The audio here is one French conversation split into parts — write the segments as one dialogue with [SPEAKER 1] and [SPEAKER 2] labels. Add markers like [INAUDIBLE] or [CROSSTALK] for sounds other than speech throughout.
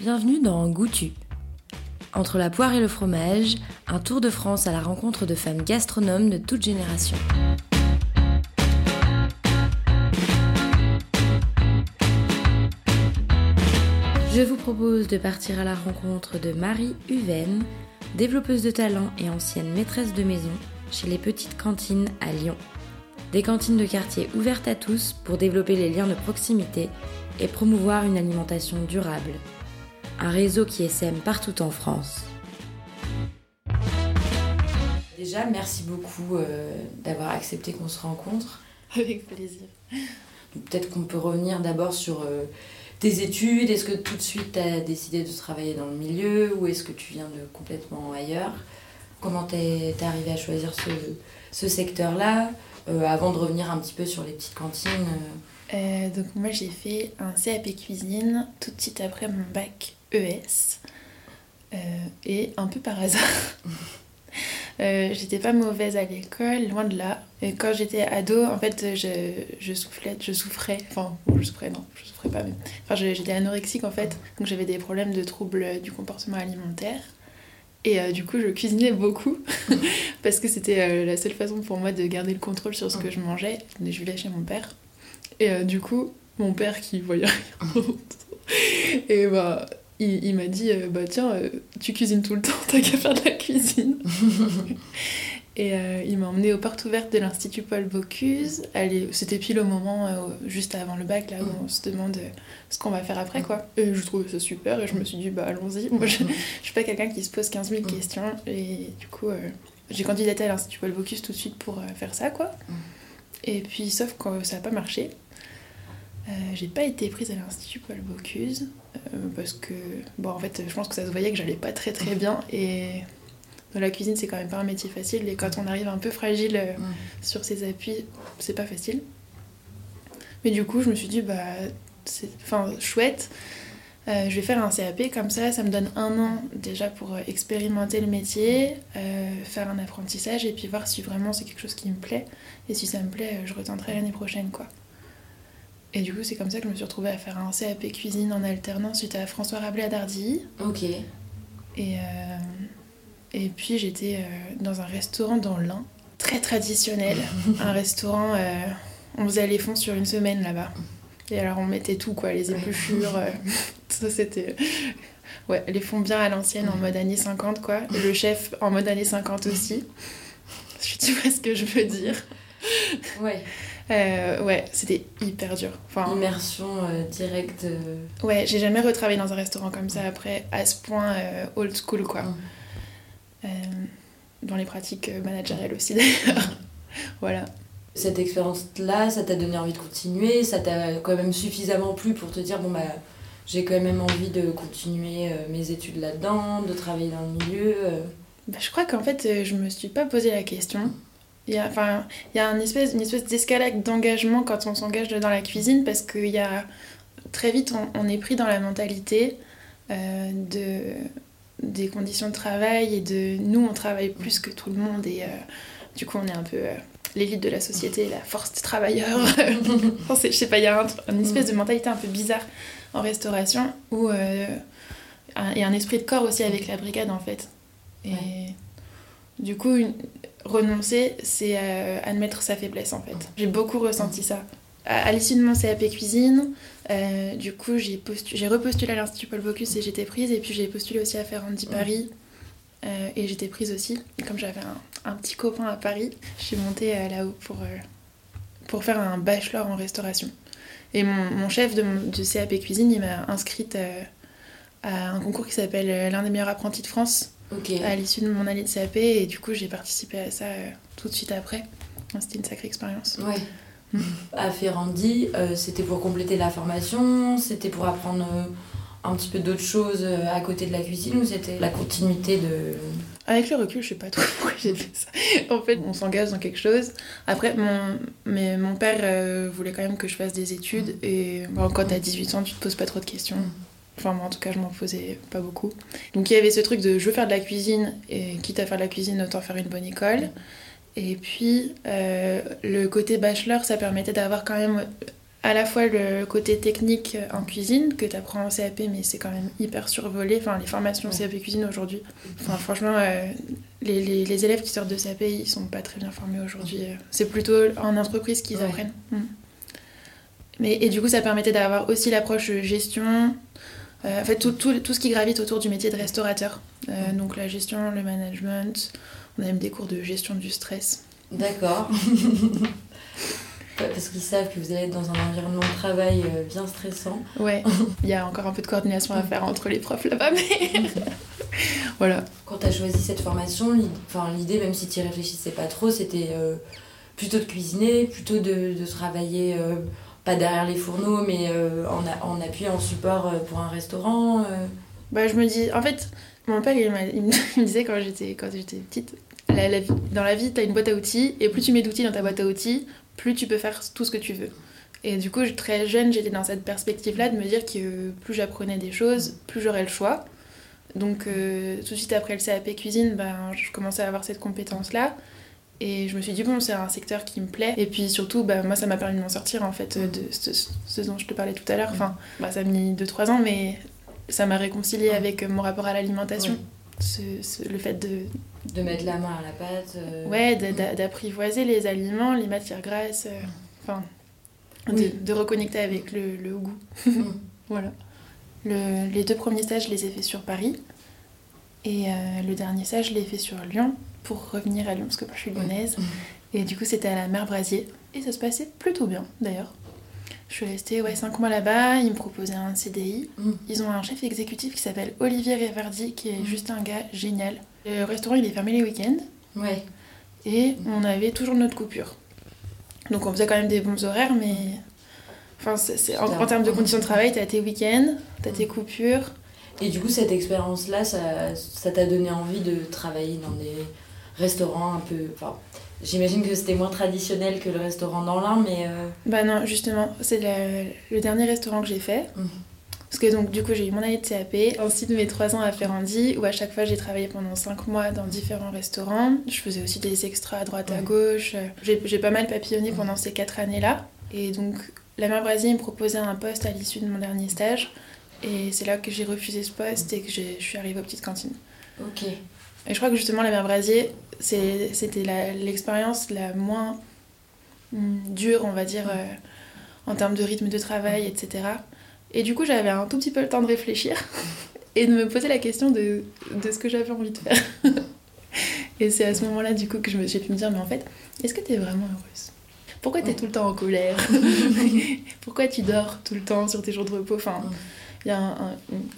[SPEAKER 1] Bienvenue dans Goûtu. Entre la poire et le fromage, un tour de France à la rencontre de femmes gastronomes de toutes générations. Je vous propose de partir à la rencontre de Marie Huven, développeuse de talent et ancienne maîtresse de maison chez les petites cantines à Lyon. Des cantines de quartier ouvertes à tous pour développer les liens de proximité et promouvoir une alimentation durable. Un réseau qui essaime partout en France. Déjà, merci beaucoup euh, d'avoir accepté qu'on se rencontre.
[SPEAKER 2] Avec plaisir.
[SPEAKER 1] Peut-être qu'on peut revenir d'abord sur euh, tes études. Est-ce que tout de suite tu as décidé de travailler dans le milieu ou est-ce que tu viens de complètement ailleurs? Comment t'es es arrivé à choisir ce, ce secteur-là? Euh, avant de revenir un petit peu sur les petites cantines
[SPEAKER 2] Euh, donc moi j'ai fait un CAP cuisine tout de suite après mon bac ES. Euh, et un peu par hasard. [LAUGHS] euh, j'étais pas mauvaise à l'école, loin de là. Et quand j'étais ado, en fait, je, soufflais, je souffrais. Enfin, je souffrais, non, je souffrais pas même. Enfin, j'étais anorexique en fait, donc j'avais des problèmes de troubles du comportement alimentaire. Et euh, du coup, je cuisinais beaucoup [LAUGHS] parce que c'était la seule façon pour moi de garder le contrôle sur ce que je mangeais. Je vivais chez mon père. Et du coup, mon père qui voyait [LAUGHS] rien et bah, il, il m'a dit euh, Bah tiens, euh, tu cuisines tout le temps, [LAUGHS] t'as qu'à faire de la cuisine. [LAUGHS] et euh, il m'a emmené aux portes ouvertes de l'Institut Paul Bocuse. C'était pile au moment, juste avant le bac, là où on se demande ce qu'on va faire après, quoi. Et je trouvais ça super et je me suis dit Bah allons-y. Moi, je, je suis pas quelqu'un qui se pose 15 000 questions. Et du coup, j'ai candidaté à l'Institut Paul Bocuse tout de suite pour faire ça, quoi. Et puis, sauf que ça n'a pas marché. J'ai pas été prise à l'Institut Paul Bocuse parce que, bon, en fait, je pense que ça se voyait que j'allais pas très très bien et dans la cuisine, c'est quand même pas un métier facile et quand on arrive un peu fragile euh, sur ses appuis, c'est pas facile. Mais du coup, je me suis dit, bah, c'est enfin, chouette, euh, je vais faire un CAP comme ça, ça me donne un an déjà pour euh, expérimenter le métier, euh, faire un apprentissage et puis voir si vraiment c'est quelque chose qui me plaît. Et si ça me plaît, euh, je retenterai l'année prochaine, quoi. Et du coup, c'est comme ça que je me suis retrouvée à faire un CAP cuisine en alternance. J'étais à François Rabelais à Dardilly.
[SPEAKER 1] Ok.
[SPEAKER 2] Et, euh, et puis, j'étais euh, dans un restaurant dans l'Ain, très traditionnel. [LAUGHS] un restaurant, euh, on faisait les fonds sur une semaine là-bas. Et alors, on mettait tout, quoi, les épluchures. [LAUGHS] ça, c'était. Ouais, les fonds bien à l'ancienne, en mode années 50, quoi. Et le chef en mode années 50 aussi. Je [LAUGHS] tu vois ce que je veux dire?
[SPEAKER 1] Ouais.
[SPEAKER 2] Euh, ouais, c'était hyper dur. Enfin,
[SPEAKER 1] Immersion euh, directe. euh,
[SPEAKER 2] Ouais, j'ai jamais retravaillé dans un restaurant comme ça après, à ce point euh, old school quoi.
[SPEAKER 1] Mm.
[SPEAKER 2] Dans les pratiques managériales aussi [LAUGHS] d'ailleurs. voilà.
[SPEAKER 1] Cette expérience-là, ça t'a donné envie de continuer? Ça t'a quand même suffisamment plu pour te dire bon bah j'ai quand même envie de continuer mes études là-dedans, de travailler dans le milieu.
[SPEAKER 2] Bah, je crois qu'en fait, je me suis pas posé la question. Il y a, enfin, il y a une espèce, une espèce d'escalade d'engagement quand on s'engage dans la cuisine parce qu'il y a très vite, on, on est pris dans la mentalité euh, de, des conditions de travail et de nous, on travaille plus que tout le monde et euh, du coup, on est un peu euh, l'élite de la société, la force des travailleurs. [LAUGHS] Je sais pas, il y a un- une espèce de mentalité un peu bizarre en restauration où euh, un- et un esprit de corps aussi avec la brigade en fait. Et
[SPEAKER 1] Ouais.
[SPEAKER 2] du coup, une- renoncer, c'est euh, admettre sa faiblesse en fait. J'ai beaucoup ressenti ça. À, à l'issue de mon CAP cuisine, euh, du coup, j'ai postu- j'ai repostulé à l'Institut Paul Bocuse et j'étais prise. Et puis j'ai postulé aussi à Ferrandi Paris euh, et j'étais prise aussi. Et comme j'avais un, un petit copain à Paris, je suis montée euh, là-haut pour, pour faire un bachelor en restauration. Et mon, mon chef de, de CAP cuisine, il m'a inscrite à un concours qui s'appelle l'un des meilleurs apprentis de France À l'issue de mon année de CAP et du coup j'ai participé à ça euh, tout de suite après. C'était une sacrée expérience.
[SPEAKER 1] Ouais.
[SPEAKER 2] Mm. [LAUGHS]
[SPEAKER 1] À Ferrandi, euh, c'était pour compléter la formation, c'était pour apprendre euh, un petit peu d'autres choses à côté de la cuisine ou c'était la continuité de.
[SPEAKER 2] Avec le recul, je sais pas trop [LAUGHS] pourquoi j'ai fait ça. En fait, on s'engage dans quelque chose. Après, mon, mais mon père euh, voulait quand même que je fasse des études et bon, quand t'as 18 ans, tu te poses pas trop de questions. Enfin, moi en tout cas, je m'en posais pas beaucoup. Donc il y avait ce truc de je veux faire de la cuisine et quitte à faire de la cuisine, autant faire une bonne école. Et puis, euh, le côté bachelor, ça permettait d'avoir quand même à la fois le côté technique en cuisine que tu apprends en CAP, mais c'est quand même hyper survolé. Enfin, les formations CAP cuisine aujourd'hui, enfin, franchement, euh, les, les, les, élèves qui sortent de CAP, ils sont pas très bien formés aujourd'hui. C'est plutôt en entreprise qu'ils apprennent. Mm. Mais, et du coup, ça permettait d'avoir aussi l'approche gestion, euh, en fait, tout, tout, tout, ce qui gravite autour du métier de restaurateur. Euh, donc la gestion, le management, on a même des cours de gestion du stress.
[SPEAKER 1] D'accord. [LAUGHS] Parce qu'ils savent que vous allez être dans un environnement de travail euh, bien stressant.
[SPEAKER 2] Ouais, [LAUGHS] il y a encore un peu de coordination à faire entre les profs là-bas, mais [LAUGHS] voilà.
[SPEAKER 1] Quand tu as choisi cette formation, l'idée, même si tu y réfléchissais pas trop, c'était euh, plutôt de cuisiner, plutôt de, de travailler, euh, pas derrière les fourneaux, mais en, en, appui, en support pour un restaurant.
[SPEAKER 2] Bah, je me dis, en fait, mon père, il, [LAUGHS] me disait quand j'étais petite, la, la, dans la vie, tu as une boîte à outils, et plus tu mets d'outils dans ta boîte à outils, plus tu peux faire tout ce que tu veux. Et du coup, très jeune, j'étais dans cette perspective-là de me dire que plus j'apprenais des choses, plus j'aurais le choix. Donc, euh, tout de suite après le CAP cuisine, ben, je commençais à avoir cette compétence-là. Et je me suis dit, bon, c'est un secteur qui me plaît. Et puis surtout, bah, moi, ça m'a permis de m'en sortir, en fait, de ce, dont je te parlais tout à l'heure. Enfin, bah, ça a mis 2-3 ans, mais ça m'a réconcilié avec mon rapport à l'alimentation. le fait de,
[SPEAKER 1] de mettre la main à la pâte. Euh,
[SPEAKER 2] ouais, d'apprivoiser les aliments, les matières grasses, euh, enfin, de, reconnecter avec le, le goût. Mm. [LAUGHS] voilà. Le, les deux premiers stages, je les ai faits sur Paris. Et euh, le dernier stage, je l'ai fait sur Lyon, pour revenir à Lyon, parce que moi je suis lyonnaise. Mm. Et du coup, c'était à la mer Brasier. Et ça se passait plutôt bien, d'ailleurs. Je suis restée ouais, 5 mois là-bas, ils me proposaient un CDI. Mm. Ils ont un chef exécutif qui s'appelle Olivier Rivardi, qui est juste un gars génial. Le restaurant, il est fermé les week-ends.
[SPEAKER 1] Ouais.
[SPEAKER 2] Et on avait toujours notre coupure. Donc on faisait quand même des bons horaires, mais. Enfin, c'est, en, en, termes de conditions de travail, t'as tes week-ends, t'as tes coupures.
[SPEAKER 1] Et du coup, cette expérience-là, ça, ça t'a donné envie de travailler dans des restaurants un peu. Enfin, j'imagine que c'était moins traditionnel que le restaurant dans l'Ain, mais. Euh...
[SPEAKER 2] Bah non, justement, c'est le dernier restaurant que j'ai fait. Mmh. Parce que donc du coup j'ai eu mon année de CAP, ensuite mes trois ans à Ferrandi, où à chaque fois j'ai travaillé pendant cinq mois dans différents restaurants. Je faisais aussi des extras à droite à gauche. J'ai pas mal papillonné pendant ces quatre années-là. Et donc la mère Brasier me proposait un poste à l'issue de mon dernier stage. Et c'est là que j'ai refusé ce poste et que je suis arrivée aux petites cantines.
[SPEAKER 1] Ok.
[SPEAKER 2] Et je crois que justement la mère Brasier, c'était l'expérience la, moins hmm, dure, on va dire, euh, en termes de rythme de travail, etc. Et du coup, j'avais un tout petit peu le temps de réfléchir [LAUGHS] et de me poser la question de, de ce que j'avais envie de faire. [LAUGHS] et c'est à ce moment-là, du coup, que j'ai pu me dire, mais en fait, est-ce que tu es vraiment heureuse? Pourquoi tu es tout le temps en colère? [LAUGHS] Pourquoi tu dors tout le temps sur tes jours de repos? Enfin, il y a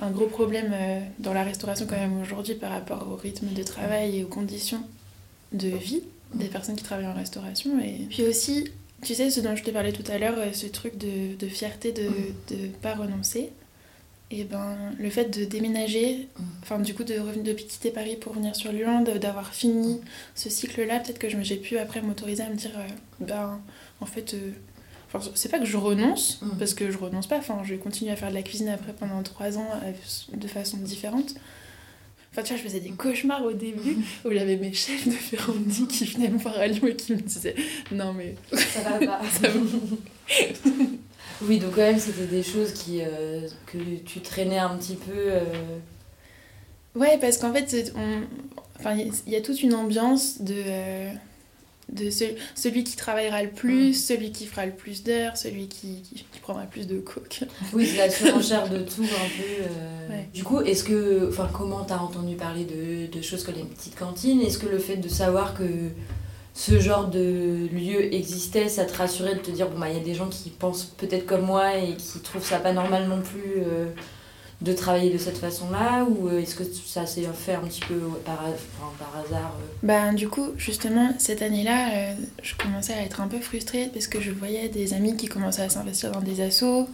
[SPEAKER 2] un, gros problème euh, dans la restauration quand même aujourd'hui par rapport au rythme de travail et aux conditions de vie des personnes qui travaillent en restauration. Et puis aussi, tu sais, ce dont je t'ai parlé tout à l'heure, euh, ce truc de, fierté de ne pas renoncer, et ben le fait de déménager, enfin du coup de, de quitter Paris pour venir sur Lyon, d'avoir fini ce cycle-là, peut-être que j'ai pu après m'autoriser à me dire, euh, ben en fait, c'est pas que je renonce, mm. parce que je renonce pas, enfin je vais continuer à faire de la cuisine après pendant trois ans de façon différente, Enfin, tu vois, je faisais des cauchemars au début où j'avais mes chefs de Ferrandi qui venaient me voir à Lyon et qui me disaient Non, mais.
[SPEAKER 1] Ça va pas. [LAUGHS] Ça va. [LAUGHS] oui, donc, quand même, c'était des choses qui, euh, que tu traînais un petit peu. Euh...
[SPEAKER 2] Ouais, parce qu'en fait, on... enfin, il y a toute une ambiance de. Euh de celui qui travaillera le plus, celui qui fera le plus d'heures, celui qui, qui, prendra plus de coke. [LAUGHS]
[SPEAKER 1] Oui, c'est la surenchère de tout un peu. Euh. Du coup, est-ce que, enfin, comment t'as entendu parler de, de, choses comme les petites cantines? Est-ce que le fait de savoir que ce genre de lieu existait, ça te rassurait de te dire bon bah il y a des gens qui pensent peut-être comme moi et qui trouvent ça pas normal non plus. Euh, de travailler de cette façon-là ou euh, est-ce que ça s'est fait un petit peu par, par hasard
[SPEAKER 2] Ben Du coup, justement, cette année-là, euh, je commençais à être un peu frustrée parce que je voyais des amis qui commençaient à s'investir dans des assos.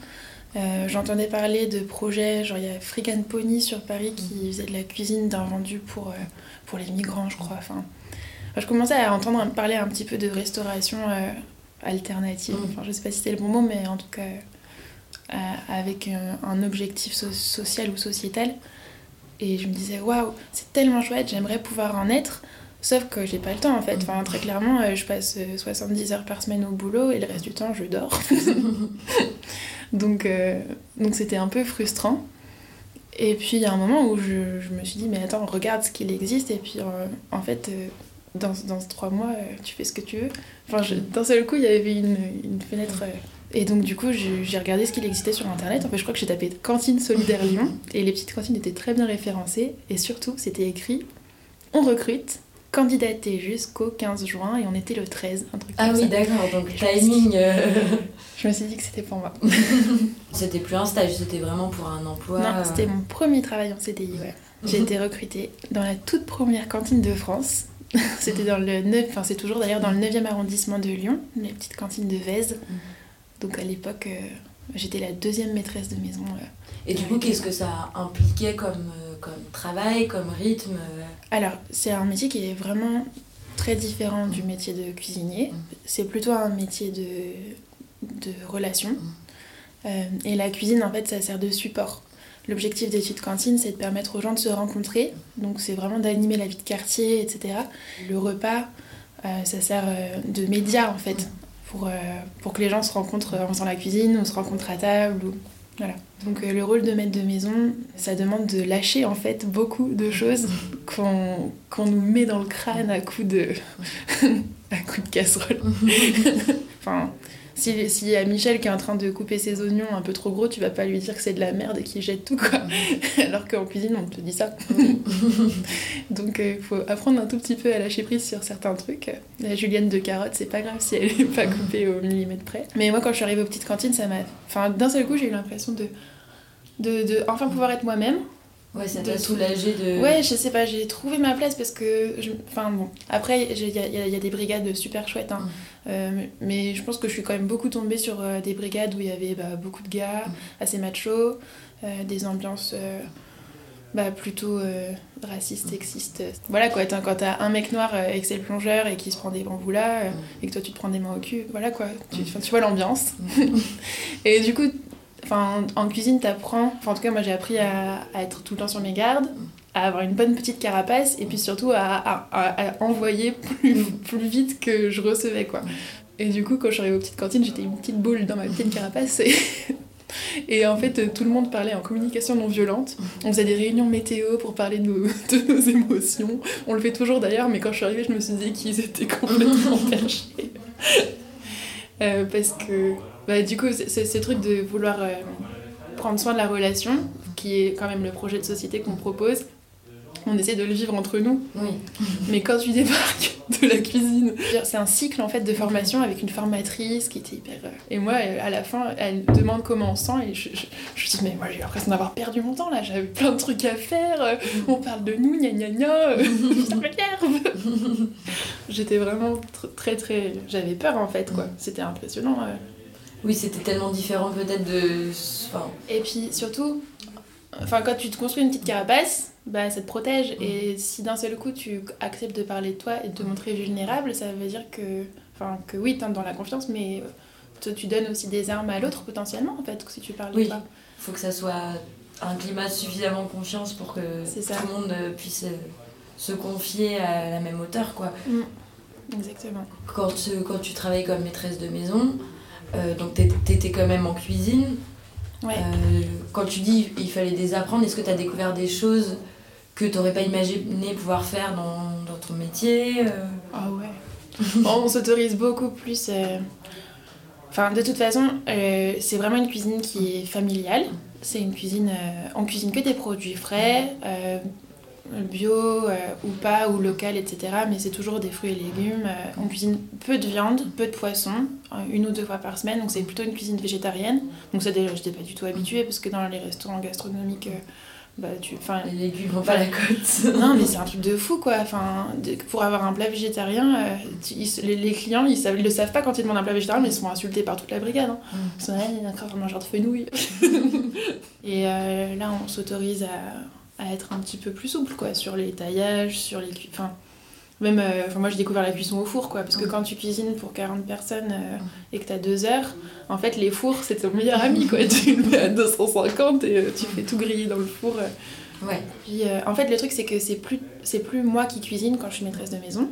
[SPEAKER 2] J'entendais parler de projets, genre il y a Freak Pony sur Paris qui mm. faisait de la cuisine d'un vendu pour, pour les migrants, je crois. Enfin, je commençais à entendre parler un petit peu de restauration alternative. Mm. Enfin, je sais pas si c'est le bon mot, mais en tout cas avec un, objectif social ou sociétal. Et je me disais, waouh, c'est tellement chouette, j'aimerais pouvoir en être. Sauf que j'ai pas le temps en fait. Enfin, très clairement, euh, je passe 70 heures par semaine au boulot et le reste du temps, je dors. [LAUGHS] donc, euh, donc c'était un peu frustrant. Et puis il y a un moment où je, je, me suis dit, mais attends, regarde ce qu'il existe. Et puis euh, en fait, dans, dans trois mois, tu fais ce que tu veux. Enfin, d'un seul coup, il y avait une, une fenêtre. Et donc, du coup, j'ai regardé ce qu'il existait sur internet. En fait, je crois que j'ai tapé cantine solidaire Lyon. Et les petites cantines étaient très bien référencées. Et surtout, c'était écrit on recrute candidaté jusqu'au 15 juin et on était le 13, un truc
[SPEAKER 1] Ah oui, d'accord, donc timing. Euh. [LAUGHS]
[SPEAKER 2] je me suis dit que c'était pour moi. [LAUGHS]
[SPEAKER 1] c'était plus un stage, c'était vraiment pour un emploi.
[SPEAKER 2] Non, c'était mon premier travail en CDI, ouais. J'ai été recrutée dans la toute première cantine de France. [LAUGHS] c'était dans le 9, enfin c'est toujours d'ailleurs dans le 9e arrondissement de Lyon, les petites cantines de Vèze. Mhm. Donc à l'époque, euh, j'étais la deuxième maîtresse de maison. Euh,
[SPEAKER 1] et du coup, qu'est-ce que ça impliquait comme, comme travail, comme rythme
[SPEAKER 2] alors, c'est un métier qui est vraiment très différent du métier de cuisinier. C'est plutôt un métier de, de relation. Euh, et la cuisine, en fait, ça sert de support. L'objectif des petites cantines, c'est de permettre aux gens de se rencontrer. Donc, c'est vraiment d'animer la vie de quartier, etc. Le repas, euh, ça sert euh, de média, en fait, pour, pour que les gens se rencontrent en faisant la cuisine ou se rencontrent à table. Ou... Voilà. Donc euh, le rôle de maître de maison, ça demande de lâcher en fait beaucoup de choses [LAUGHS] qu'on nous met dans le crâne à coups de, [LAUGHS] à coup de casserole. [LAUGHS] enfin, si, si y a Michel qui est en train de couper ses oignons un peu trop gros, tu vas pas lui dire que c'est de la merde et qu'il jette tout, quoi. [LAUGHS] Alors qu'en cuisine, on te dit ça. [LAUGHS] Donc, il euh, faut apprendre un tout petit peu à lâcher prise sur certains trucs. La julienne de carotte, c'est pas grave si elle est pas coupée au millimètre près. Mais moi, quand je suis arrivée aux petites cantines, ça m'a. Enfin, d'un seul coup, j'ai eu l'impression de... de, de enfin pouvoir être moi-même
[SPEAKER 1] Ouais, ça t'a soulagé de.
[SPEAKER 2] Ouais, je sais pas, j'ai trouvé ma place parce que. Je... Enfin bon, après, il y a, y a, des brigades super chouettes, hein. Mm. Euh, mais je pense que je suis quand même beaucoup tombée sur euh, des brigades où il y avait bah, beaucoup de gars, mm. assez machos, euh, des ambiances bah, plutôt racistes, sexistes. Voilà quoi, quand t'as un mec noir et que c'est le plongeur et qui se prend des bambous là, mm. et que toi tu te prends des mains au cul, voilà quoi, tu, tu vois l'ambiance. [LAUGHS] et du coup, Enfin, en cuisine, t'apprends. En tout cas, moi, j'ai appris à, être tout le temps sur mes gardes, à avoir une bonne petite carapace, et puis surtout à, envoyer plus, vite que je recevais, quoi. Et du coup, quand je suis arrivée aux petites cantines, j'étais une petite boule dans ma petite carapace. Et, [LAUGHS] en fait, tout le monde parlait en communication non violente. On faisait des réunions météo pour parler de nos, [LAUGHS] de nos émotions. On le fait toujours d'ailleurs, mais quand je suis arrivée, je me suis dit qu'ils étaient [LAUGHS] complètement perchés. Euh, parce que bah, du coup, ce truc de vouloir euh, prendre soin de la relation, qui est quand même le projet de société qu'on propose, on essaie de le vivre entre nous.
[SPEAKER 1] Oui. [LAUGHS]
[SPEAKER 2] Mais quand tu débarques [LAUGHS] de la cuisine, c'est un cycle en fait de formation avec une formatrice qui était hyper. Euh, et moi, à la fin, elle demande comment on sent et je, je, je dis mais moi j'ai l'impression d'avoir perdu mon temps là. J'avais plein de trucs à faire. On parle de nous, gna gna gna. [LAUGHS] Ça m'énerve. J'étais vraiment très très. J'avais peur en fait quoi. C'était impressionnant. Euh.
[SPEAKER 1] Oui, c'était tellement différent peut-être de.
[SPEAKER 2] Et puis surtout, enfin, quand tu te construis une petite carapace, bah, ça te protège. Et si d'un seul coup tu acceptes de parler de toi et de te montrer vulnérable, ça veut dire que, enfin, que oui, tu dans la confiance, mais tu donnes aussi des armes à l'autre potentiellement, en fait, si tu parles
[SPEAKER 1] oui.
[SPEAKER 2] de toi.
[SPEAKER 1] Il faut que ça soit un climat suffisamment confiance pour que tout le monde puisse se confier à la même hauteur, quoi.
[SPEAKER 2] Mm. Exactement.
[SPEAKER 1] Quand, quand tu travailles comme maîtresse de maison, euh, donc tu étais quand même en cuisine.
[SPEAKER 2] Ouais.
[SPEAKER 1] Euh, quand tu dis il fallait désapprendre, est-ce que tu as découvert des choses que tu n'aurais pas imaginé pouvoir faire dans, dans ton métier euh?
[SPEAKER 2] Ah ouais. [LAUGHS] on s'autorise beaucoup plus. Enfin, de toute façon, c'est vraiment une cuisine qui est familiale. C'est une cuisine. on cuisine que des produits frais bio euh, ou pas, ou local, etc. Mais c'est toujours des fruits et légumes. Euh, on cuisine peu de viande, peu de poisson, euh, une ou deux fois par semaine. Donc c'est plutôt une cuisine végétarienne. Donc ça déjà, j'étais pas du tout habituée parce que dans les restaurants gastronomiques, bah tu... Enfin,
[SPEAKER 1] les légumes vont pas la côte.
[SPEAKER 2] non mais c'est un truc de fou quoi. Enfin, pour avoir un plat végétarien, les, clients ils, savent, le savent pas quand ils demandent un plat végétarien, mais ils se font insulter par toute la brigade. Hein. Mm. Ils sont là, il y a encore un mangeur de fenouil. [LAUGHS] et là on s'autorise à à être un petit peu plus souple quoi sur les taillages, sur les enfin même euh, enfin moi j'ai découvert la cuisson au four quoi parce que quand tu cuisines pour 40 personnes euh, et que tu as deux heures en fait les fours c'est ton meilleur [LAUGHS] ami quoi tu le mets à 250 et euh, tu fais tout griller dans le four
[SPEAKER 1] Ouais.
[SPEAKER 2] Puis en fait, le truc, c'est que c'est plus, c'est plus moi qui cuisine quand je suis maîtresse de maison.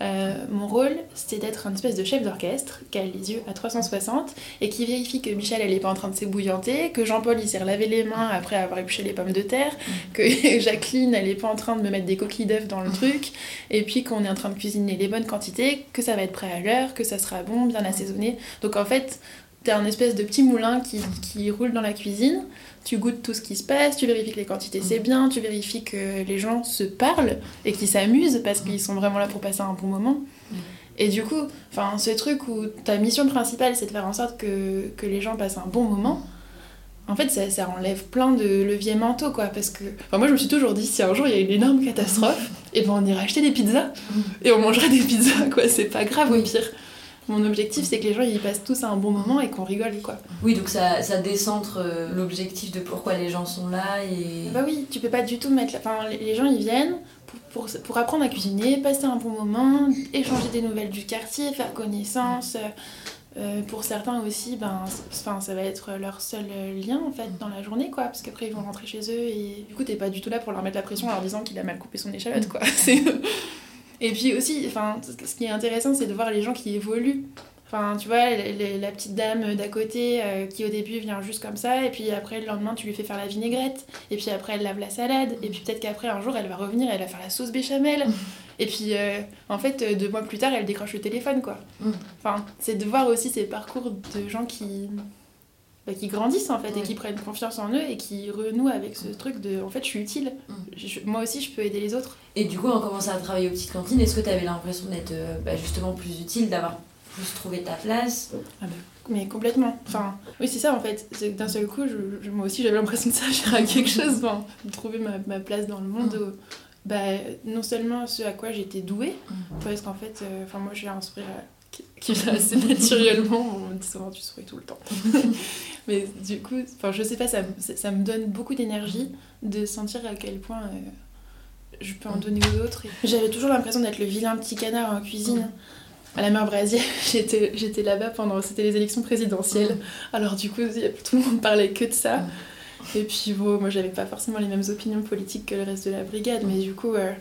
[SPEAKER 2] Euh, mon rôle, c'était d'être un espèce de chef d'orchestre qui a les yeux à 360 et qui vérifie que Michel, elle est pas en train de s'ébouillanter, que Jean-Paul, il s'est relavé les mains après avoir épluché les pommes de terre, que [LAUGHS] Jacqueline, elle est pas en train de me mettre des coquilles d'œufs dans le truc, et puis qu'on est en train de cuisiner les bonnes quantités, que ça va être prêt à l'heure, que ça sera bon, bien assaisonné. Donc en fait, t'es un espèce de petit moulin qui, qui roule dans la cuisine tu goûtes tout ce qui se passe, tu vérifies que les quantités c'est bien, tu vérifies que les gens se parlent et qu'ils s'amusent parce qu'ils sont vraiment là pour passer un bon moment. Et du coup, enfin, ce truc où ta mission principale c'est de faire en sorte que, que, les gens passent un bon moment, en fait ça, ça enlève plein de leviers mentaux quoi. Parce que, enfin, moi je me suis toujours dit si un jour il y a une énorme catastrophe, et ben on ira acheter des pizzas et on mangera des pizzas quoi, c'est pas grave au pire. Mon objectif, c'est que les gens ils passent tous un bon moment et qu'on rigole, quoi.
[SPEAKER 1] Oui, donc ça, ça décentre euh, l'objectif de pourquoi les gens sont là et...
[SPEAKER 2] Bah oui, tu peux pas du tout mettre... Enfin, les gens, ils viennent pour, pour, pour, apprendre à cuisiner, passer un bon moment, échanger des nouvelles du quartier, faire connaissance. Euh, pour certains aussi, ben, enfin, ça va être leur seul lien en fait dans la journée, quoi, parce qu'après ils vont rentrer chez eux et du coup t'es pas du tout là pour leur mettre la pression en leur disant qu'il a mal coupé son échalote, quoi. [LAUGHS] Et puis aussi, enfin, ce qui est intéressant, c'est de voir les gens qui évoluent. Enfin, tu vois, la petite dame d'à côté euh, qui au début vient juste comme ça, et puis après le lendemain tu lui fais faire la vinaigrette, et puis après elle lave la salade, et puis peut-être qu'après un jour elle va revenir, elle va faire la sauce béchamel, [LAUGHS] et puis euh, en fait deux mois plus tard elle décroche le téléphone quoi. Mm. Enfin, c'est de voir aussi ces parcours de gens qui, qui grandissent en fait et qui prennent confiance en eux et qui renouent avec ce truc de en fait je suis utile. Mm. moi aussi je peux aider les autres.
[SPEAKER 1] Et du coup en commençant à travailler aux petites cantines, est-ce que tu avais l'impression d'être euh, bah, justement plus utile, d'avoir plus trouvé ta place?
[SPEAKER 2] Ah bah, Mais complètement. Enfin, oui c'est ça en fait. D'un seul coup, je, moi aussi j'avais l'impression de ça, [LAUGHS] à quelque chose, de trouver ma, ma, place dans le monde. Mm. bah, non seulement ce à quoi j'étais douée, mm. parce qu'en fait, euh, enfin moi j'ai un sourire qui vient assez naturellement. On me dit souvent tu souris tout le temps. [LAUGHS] Mais du coup, enfin, je sais pas, ça, ça me donne beaucoup d'énergie de sentir à quel point euh, je peux en donner aux autres. J'avais toujours l'impression d'être le vilain petit canard en cuisine. À la mer Brasier, [LAUGHS] j'étais, j'étais là-bas pendant. C'était les élections présidentielles. Alors, du coup, tout le monde parlait que de ça. Et puis, bon, moi, j'avais pas forcément les mêmes opinions politiques que le reste de la brigade, mais du coup, euh,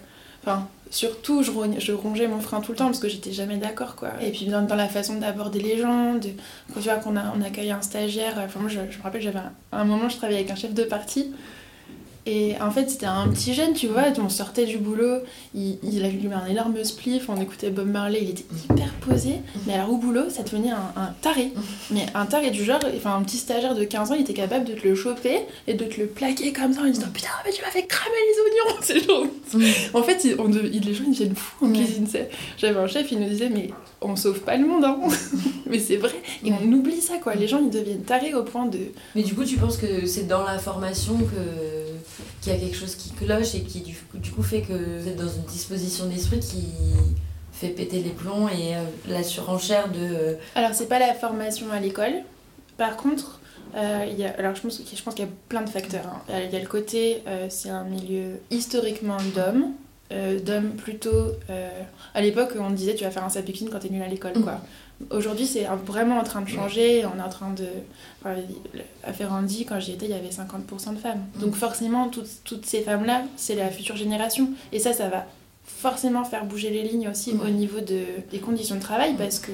[SPEAKER 2] enfin, surtout, je, rongeais mon frein tout le temps parce que j'étais jamais d'accord, quoi. Et puis, dans, la façon d'aborder les gens, quand tu vois qu'on accueille un stagiaire, enfin, moi, je, je me rappelle, j'avais un, un, moment, je travaillais avec un chef de parti. Et en fait, c'était un petit jeune, tu vois, on sortait du boulot, il, il avait un énorme spliff, on écoutait Bob Marley, il était hyper posé. Mais alors au boulot, ça devenait un, un taré. Mais un taré du genre, enfin un petit stagiaire de 15 ans, il était capable de te le choper et de te le plaquer comme ça en disant Putain, mais tu m'as fait cramer les oignons [LAUGHS] C'est genre... En fait, on, les gens ils deviennent fous en cuisine. J'avais un chef, il nous disait Mais on sauve pas le monde, hein. [LAUGHS] Mais c'est vrai, et on oublie ça, quoi. Les gens ils deviennent tarés au point de.
[SPEAKER 1] Mais du coup, tu penses que c'est dans la formation que qu'il y a quelque chose qui cloche et qui du, coup fait que vous êtes dans une disposition d'esprit qui fait péter les plombs et euh, la surenchère de... Euh,
[SPEAKER 2] alors c'est pas la formation à l'école. Par contre, euh, alors je pense, je pense qu'il y a plein de facteurs. Hein. Il y a le côté, euh, c'est un milieu historiquement d'hommes. D'hommes plutôt... à l'époque, on disait tu vas faire un sapécine quand t'es nul à l'école, quoi. Aujourd'hui, c'est vraiment en train de changer. On est en train de. Enfin, à Ferrandi, quand j'y étais, il y avait 50% de femmes. Donc, forcément, toutes, toutes ces femmes-là, c'est la future génération. Et ça, ça va forcément faire bouger les lignes aussi au niveau de, des conditions de travail parce que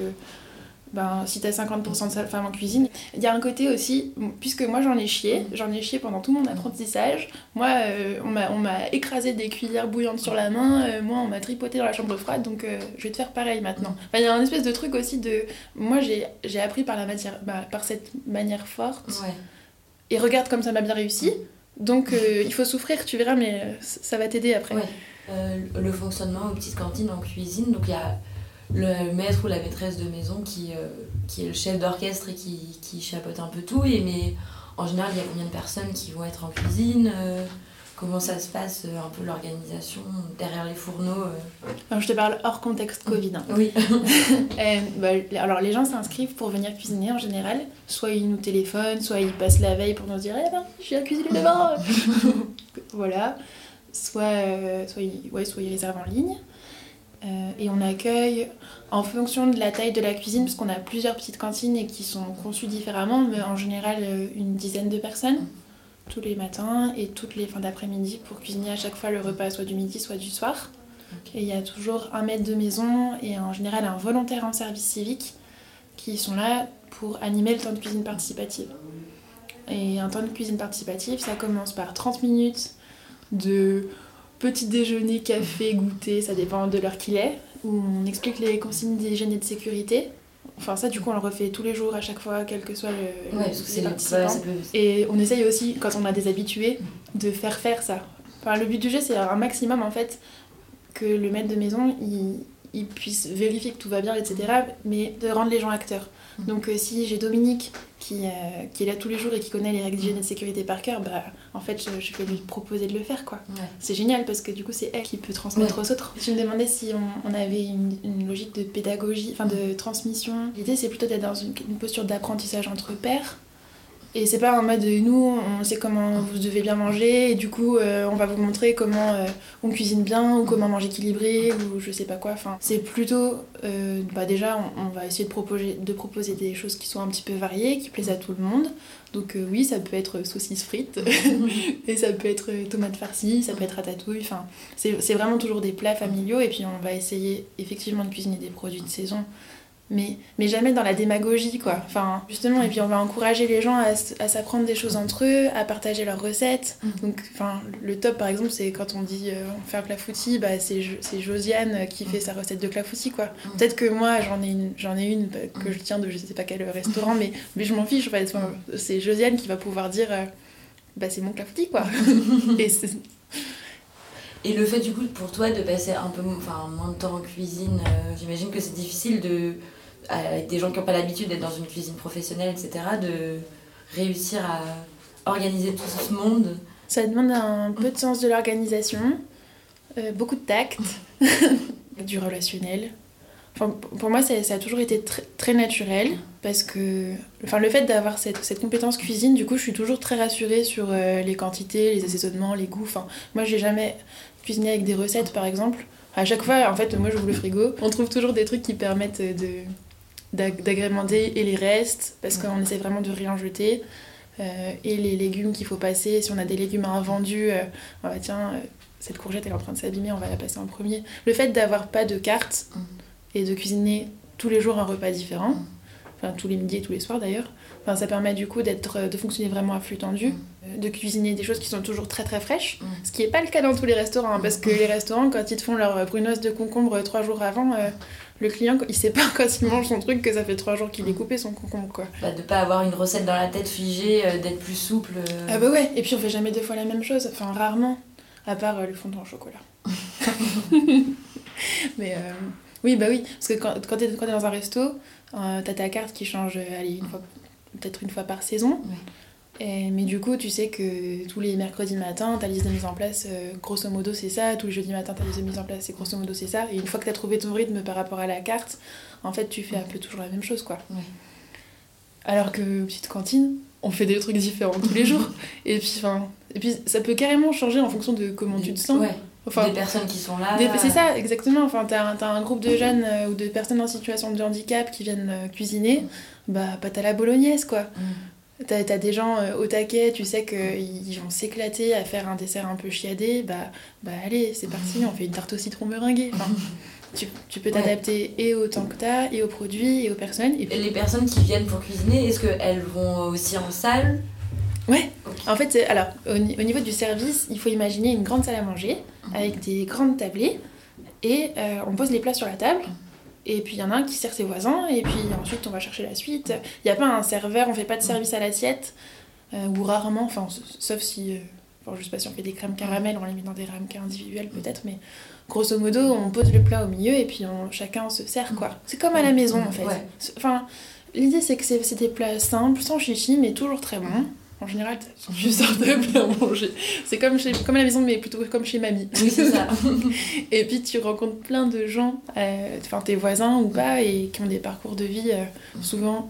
[SPEAKER 2] ben, si t'as 50% de femmes en cuisine. Il y a un côté aussi, puisque moi j'en ai chié, j'en ai chié pendant tout mon apprentissage. Moi, euh, on m'a écrasé des cuillères bouillantes sur la main, euh, moi on m'a tripoté dans la chambre froide, donc euh, je vais te faire pareil maintenant. Il y a un espèce de truc aussi de. Moi j'ai appris par, la matière, bah, par cette manière forte. Et regarde comme ça m'a bien réussi. Donc [LAUGHS] il faut souffrir, tu verras, mais ça va t'aider après.
[SPEAKER 1] le fonctionnement aux petites cantines en cuisine, donc il y a le maître ou la maîtresse de maison qui, euh, qui est le chef d'orchestre et qui, qui chapeaute un peu tout. Et, mais en général, il y a combien de personnes qui vont être en cuisine euh, Comment ça se passe, euh, un peu l'organisation derrière les fourneaux
[SPEAKER 2] alors, Je te parle hors contexte Covid. Hein.
[SPEAKER 1] Oui. [LAUGHS]
[SPEAKER 2] bah, alors, les gens s'inscrivent pour venir cuisiner en général. Soit ils nous téléphonent, soit ils passent la veille pour nous dire Eh ben, je suis à cuisiner demain [LAUGHS] Voilà. Soit, soit, ils, ouais, soit ils réservent en ligne. Euh, et on accueille en fonction de la taille de la cuisine, parce qu'on a plusieurs petites cantines et qui sont conçues différemment, mais en général euh, une dizaine de personnes. tous les matins et toutes les fins d'après-midi pour cuisiner à chaque fois le repas, soit du midi, soit du soir. Et il y a toujours un maître de maison et en général un volontaire en service civique qui sont là pour animer le temps de cuisine participative. Et un temps de cuisine participative, ça commence par 30 minutes de petit déjeuner, café, goûter, ça dépend de l'heure qu'il est, où on explique les consignes d'hygiène et de sécurité. Enfin, ça, du coup, on le refait tous les jours, à chaque fois, quel que soit le,
[SPEAKER 1] Ouais,
[SPEAKER 2] le participant. Et on essaye aussi, quand on a des habitués, de faire faire ça. Enfin, le but du jeu, c'est un maximum, en fait, que le maître de maison, il, il puisse vérifier que tout va bien, etc., mais de rendre les gens acteurs.
[SPEAKER 1] Mhm.
[SPEAKER 2] Donc, euh, si j'ai Dominique qui, euh, qui est là tous les jours et qui connaît les règles d'hygiène et de sécurité par cœur, bah, en fait, je, je vais lui proposer de le faire, quoi.
[SPEAKER 1] Ouais.
[SPEAKER 2] C'est génial parce que du coup, c'est elle qui peut transmettre aux autres. Je me demandais si on, on avait une, une logique de pédagogie, enfin de transmission. L'idée, c'est plutôt d'être dans une, une posture d'apprentissage entre pairs. Et c'est pas en mode nous, on sait comment vous devez bien manger, et du coup, euh, on va vous montrer comment euh, on cuisine bien, ou comment manger équilibré, ou je sais pas quoi. Enfin, c'est plutôt, euh, bah déjà, on, on va essayer de proposer, de proposer des choses qui sont un petit peu variées, qui plaisent à tout le monde. Donc, oui, ça peut être saucisses frites, [LAUGHS] et ça peut être tomates farcies, ça peut être ratatouille. Enfin, c'est c'est vraiment toujours des plats familiaux, et puis on va essayer effectivement de cuisiner des produits de saison mais, mais jamais dans la démagogie, quoi. Enfin, justement, et puis on va encourager les gens à, à s'apprendre des choses entre eux, à partager leurs recettes.
[SPEAKER 1] Mhm.
[SPEAKER 2] Donc, enfin, le top, par exemple, c'est quand on dit euh, un clafoutis, bah, c'est Jo- c'est Josiane qui fait sa recette de clafoutis, quoi.
[SPEAKER 1] Mhm.
[SPEAKER 2] Peut-être que moi, j'en ai une, j'en ai une bah, que je tiens de je sais pas quel restaurant, mais, mais je m'en fiche, en fait. Enfin, c'est Josiane qui va pouvoir dire euh, bah, c'est mon clafoutis, quoi. [LAUGHS] et c'est-
[SPEAKER 1] Et le fait du coup pour toi de passer un peu enfin, moins de temps en cuisine, euh, j'imagine que c'est difficile de, avec des gens qui n'ont pas l'habitude d'être dans une cuisine professionnelle, etc., de réussir à organiser tout ce monde.
[SPEAKER 2] Ça demande un peu de sens de l'organisation, euh, beaucoup de tact, [LAUGHS] du relationnel. Enfin, pour moi, ça, a toujours été tr- très naturel parce que enfin, le fait d'avoir cette, cette compétence cuisine, du coup, je suis toujours très rassurée sur euh, les quantités, les assaisonnements, les goûts. Enfin, moi, j'ai jamais cuisiné avec des recettes, par exemple. À chaque fois, en fait, moi, j'ouvre le frigo. On trouve toujours des trucs qui permettent de d'ag- d'agrémenter et les restes parce qu'on essaie vraiment de rien jeter. Euh, et les légumes qu'il faut passer. Si on a des légumes invendus, euh, on va tiens, euh, cette courgette elle est en train de s'abîmer, on va la passer en premier. Le fait d'avoir pas de carte et de cuisiner tous les jours un repas différent, enfin tous les midis et tous les soirs d'ailleurs, enfin, ça permet du coup d'être, de fonctionner vraiment à flux tendu, euh, de cuisiner des choses qui sont toujours très très fraîches,
[SPEAKER 1] Mhm.
[SPEAKER 2] ce qui n'est pas le cas dans tous les restaurants, hein, parce que les restaurants quand ils te font leur brunoise de concombre trois jours avant, euh, le client il sait pas [LAUGHS] quand il mange son truc que ça fait trois jours qu'il est coupé son concombre quoi.
[SPEAKER 1] Bah, de pas avoir une recette dans la tête figée, euh, d'être plus souple. euh.
[SPEAKER 2] Ah bah ouais, et puis on fait jamais deux fois la même chose, enfin rarement, à part le fondant au chocolat. [LAUGHS] Mais oui, bah oui, parce que quand, quand t'es dans un resto, euh, t'as ta carte qui change, allez, une fois, peut-être une fois par saison. Et, mais du coup, tu sais que tous les mercredis matin, ta liste de mise en place, euh, grosso modo, c'est ça. Tous les jeudis matin, ta liste de mise en place, c'est grosso modo, c'est ça. Et une fois que t'as trouvé ton rythme par rapport à la carte, en fait, tu fais un peu toujours la même chose, quoi.
[SPEAKER 1] Ouais.
[SPEAKER 2] Alors que petite cantine, on fait des trucs différents tous les [LAUGHS] jours. Et puis, enfin, et puis ça peut carrément changer en fonction de comment tu te sens.
[SPEAKER 1] Ouais.
[SPEAKER 2] Enfin,
[SPEAKER 1] des personnes qui sont là.
[SPEAKER 2] des- c'est ça, exactement. Enfin, t'as un, un groupe de jeunes euh, ou de personnes en situation de handicap qui viennent euh, cuisiner, bah, pâte à la bolognaise, quoi.
[SPEAKER 1] Mm.
[SPEAKER 2] T'as as des gens euh, au taquet, tu sais qu'ils vont s'éclater à faire un dessert un peu chiadé, bah, bah allez, c'est parti, on fait une tarte au citron meringuée. Enfin, [LAUGHS] tu, tu peux
[SPEAKER 1] Ouais.
[SPEAKER 2] t'adapter et au temps que t'as, et aux produits, et aux personnes. Et puis,
[SPEAKER 1] Et les personnes qui viennent pour cuisiner, est-ce qu'elles vont aussi en salle?
[SPEAKER 2] Ouais. En fait, c'est- alors, au, ni- au niveau du service, il faut imaginer une grande salle à manger avec des grandes tablées et euh, on pose les plats sur la table. Et puis il y en a un qui sert ses voisins et puis ensuite on va chercher la suite. Il n'y a pas un serveur, on fait pas de service à l'assiette euh, ou rarement, enfin sauf si, euh, bon, je sais pas si on fait des crèmes caramel, on les met dans des ramequins individuels peut-être, mais grosso modo on pose le plat au milieu et puis on- chacun se sert quoi. C'est comme à la maison en fait.
[SPEAKER 1] Ouais.
[SPEAKER 2] Enfin, l'idée c'est que c'est c'est des plats simples, sans chichi, mais toujours très bons. En général, sont un peu bien mangés. C'est comme, chez, comme à la maison, mais plutôt comme chez mamie.
[SPEAKER 1] Oui, c'est ça. [LAUGHS]
[SPEAKER 2] et puis tu rencontres plein de gens, euh, enfin tes voisins ou pas, et qui ont des parcours de vie euh, souvent.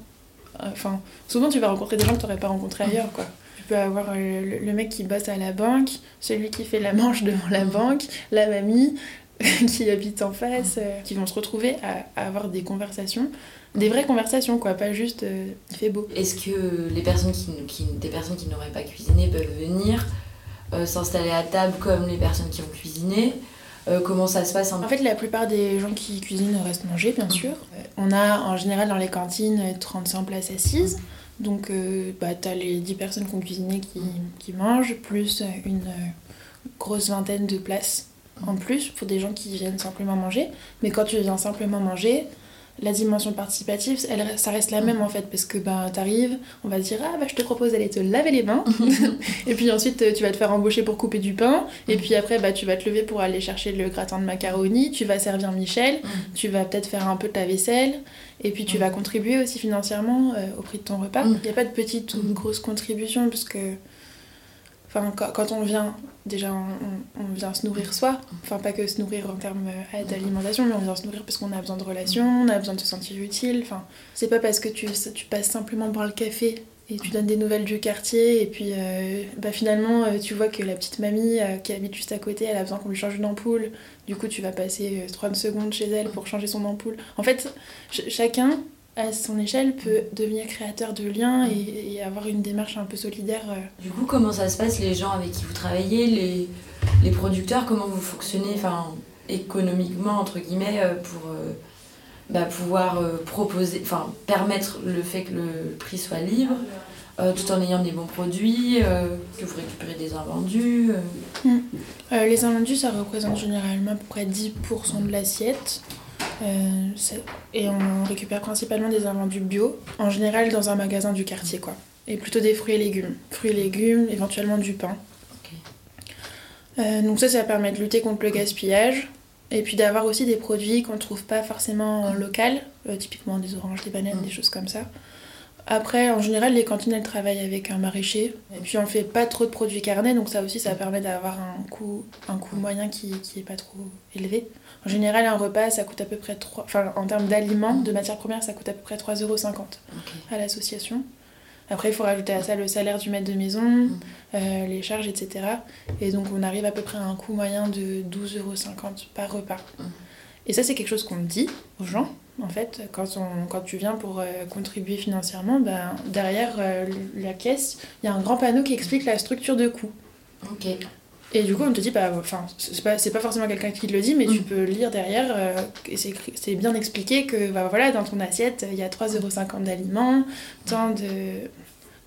[SPEAKER 2] euh, Enfin, souvent tu vas rencontrer des gens que tu n'aurais pas rencontrés ailleurs, quoi. Tu peux avoir le, le mec qui bosse à la banque, celui qui fait la manche devant la banque, la mamie [LAUGHS] qui habite en face, qui vont se retrouver à, à avoir des conversations des vraies conversations, quoi, pas juste euh, il fait beau.
[SPEAKER 1] Est-ce que les personnes qui, qui- des personnes qui n'auraient pas cuisiné peuvent venir euh, s'installer à table comme les personnes qui ont cuisiné? Euh, Comment ça se passe un
[SPEAKER 2] En fait, la plupart des gens qui cuisinent restent manger, bien sûr. On a en général dans les cantines euh, 35 places assises. Donc, euh, bah, t'as les 10 personnes qui ont cuisiné qui, qui mangent, plus une grosse vingtaine de places en plus pour des gens qui viennent simplement manger. Mais quand tu viens simplement manger, la dimension participative, elle, ça reste la même en fait, parce que bah, t'arrives, on va te dire Ah, bah, je te propose d'aller te laver les mains. [LAUGHS] [LAUGHS] et puis ensuite, euh, tu vas te faire embaucher pour couper du pain. Et puis après, bah, tu vas te lever pour aller chercher le gratin de macaroni. Tu vas servir Michel. Tu vas peut-être faire un peu de ta vaisselle. Et puis tu
[SPEAKER 1] Mm.
[SPEAKER 2] vas contribuer aussi financièrement euh, au prix de ton repas. Il
[SPEAKER 1] Mm.
[SPEAKER 2] n'y a pas de petite ou de grosse contribution, parce que. Enfin, quand, on vient, déjà, on, vient se nourrir soi. Enfin, pas que se nourrir en termes euh, d'alimentation, mais on vient se nourrir parce qu'on a besoin de relations, on a besoin de se sentir utile. Enfin, c'est pas parce que tu, tu passes simplement boire le café et tu donnes des nouvelles du quartier et puis euh, bah finalement euh, tu vois que la petite mamie euh, qui habite juste à côté elle a besoin qu'on lui change une ampoule du coup tu vas passer euh, 30 secondes chez elle pour changer son ampoule en fait ch- chacun à son échelle peut devenir créateur de liens et, et avoir une démarche un peu solidaire euh.
[SPEAKER 1] Du coup, comment ça se passe, les gens avec qui vous travaillez, les, les producteurs, comment vous fonctionnez enfin, économiquement, entre guillemets, euh, pour euh, bah, pouvoir euh, proposer, enfin, permettre le fait que le prix soit libre, euh, tout en ayant des bons produits, que vous récupérez des invendus. Euh,
[SPEAKER 2] les invendus ça représente généralement à peu près 10% de l'assiette Euh, et on récupère principalement des invendus bio en général dans un magasin du quartier quoi et plutôt des fruits et légumes fruits et légumes éventuellement du pain. Euh, donc ça, ça permet de lutter contre le gaspillage et puis d'avoir aussi des produits qu'on ne trouve pas forcément en local, euh, typiquement des oranges, des bananes,
[SPEAKER 1] Mm.
[SPEAKER 2] des choses comme ça. Après, en général, les cantines, elles travaillent avec un maraîcher. Et puis, on fait pas trop de produits carnés, donc ça aussi, ça permet d'avoir un coût, un coût moyen qui, qui est pas trop élevé. En général, un repas, ça coûte à peu près 3... Enfin, en termes d'aliments, de matières premières, ça coûte à peu près 3,50€
[SPEAKER 1] Ok.
[SPEAKER 2] à l'association. Après, il faut rajouter à ça le salaire du maître de maison,
[SPEAKER 1] Mm.
[SPEAKER 2] euh, les charges, etc. Et donc, on arrive à peu près à un coût moyen de 12,50€ par repas.
[SPEAKER 1] Mm.
[SPEAKER 2] Et ça, c'est quelque chose qu'on dit aux gens, en fait. Quand, on, quand tu viens pour euh, contribuer financièrement, ben, derrière euh, la caisse, il y a un grand panneau qui explique la structure de coût.
[SPEAKER 1] Ok.
[SPEAKER 2] Et du coup, on te dit, bah, enfin, c'est pas, pas forcément quelqu'un qui te le dit, mais tu
[SPEAKER 1] Mm.
[SPEAKER 2] peux lire derrière, euh, et c'est bien expliqué que, bah, voilà, dans ton assiette, il y a 3,50€ d'aliments, tant de,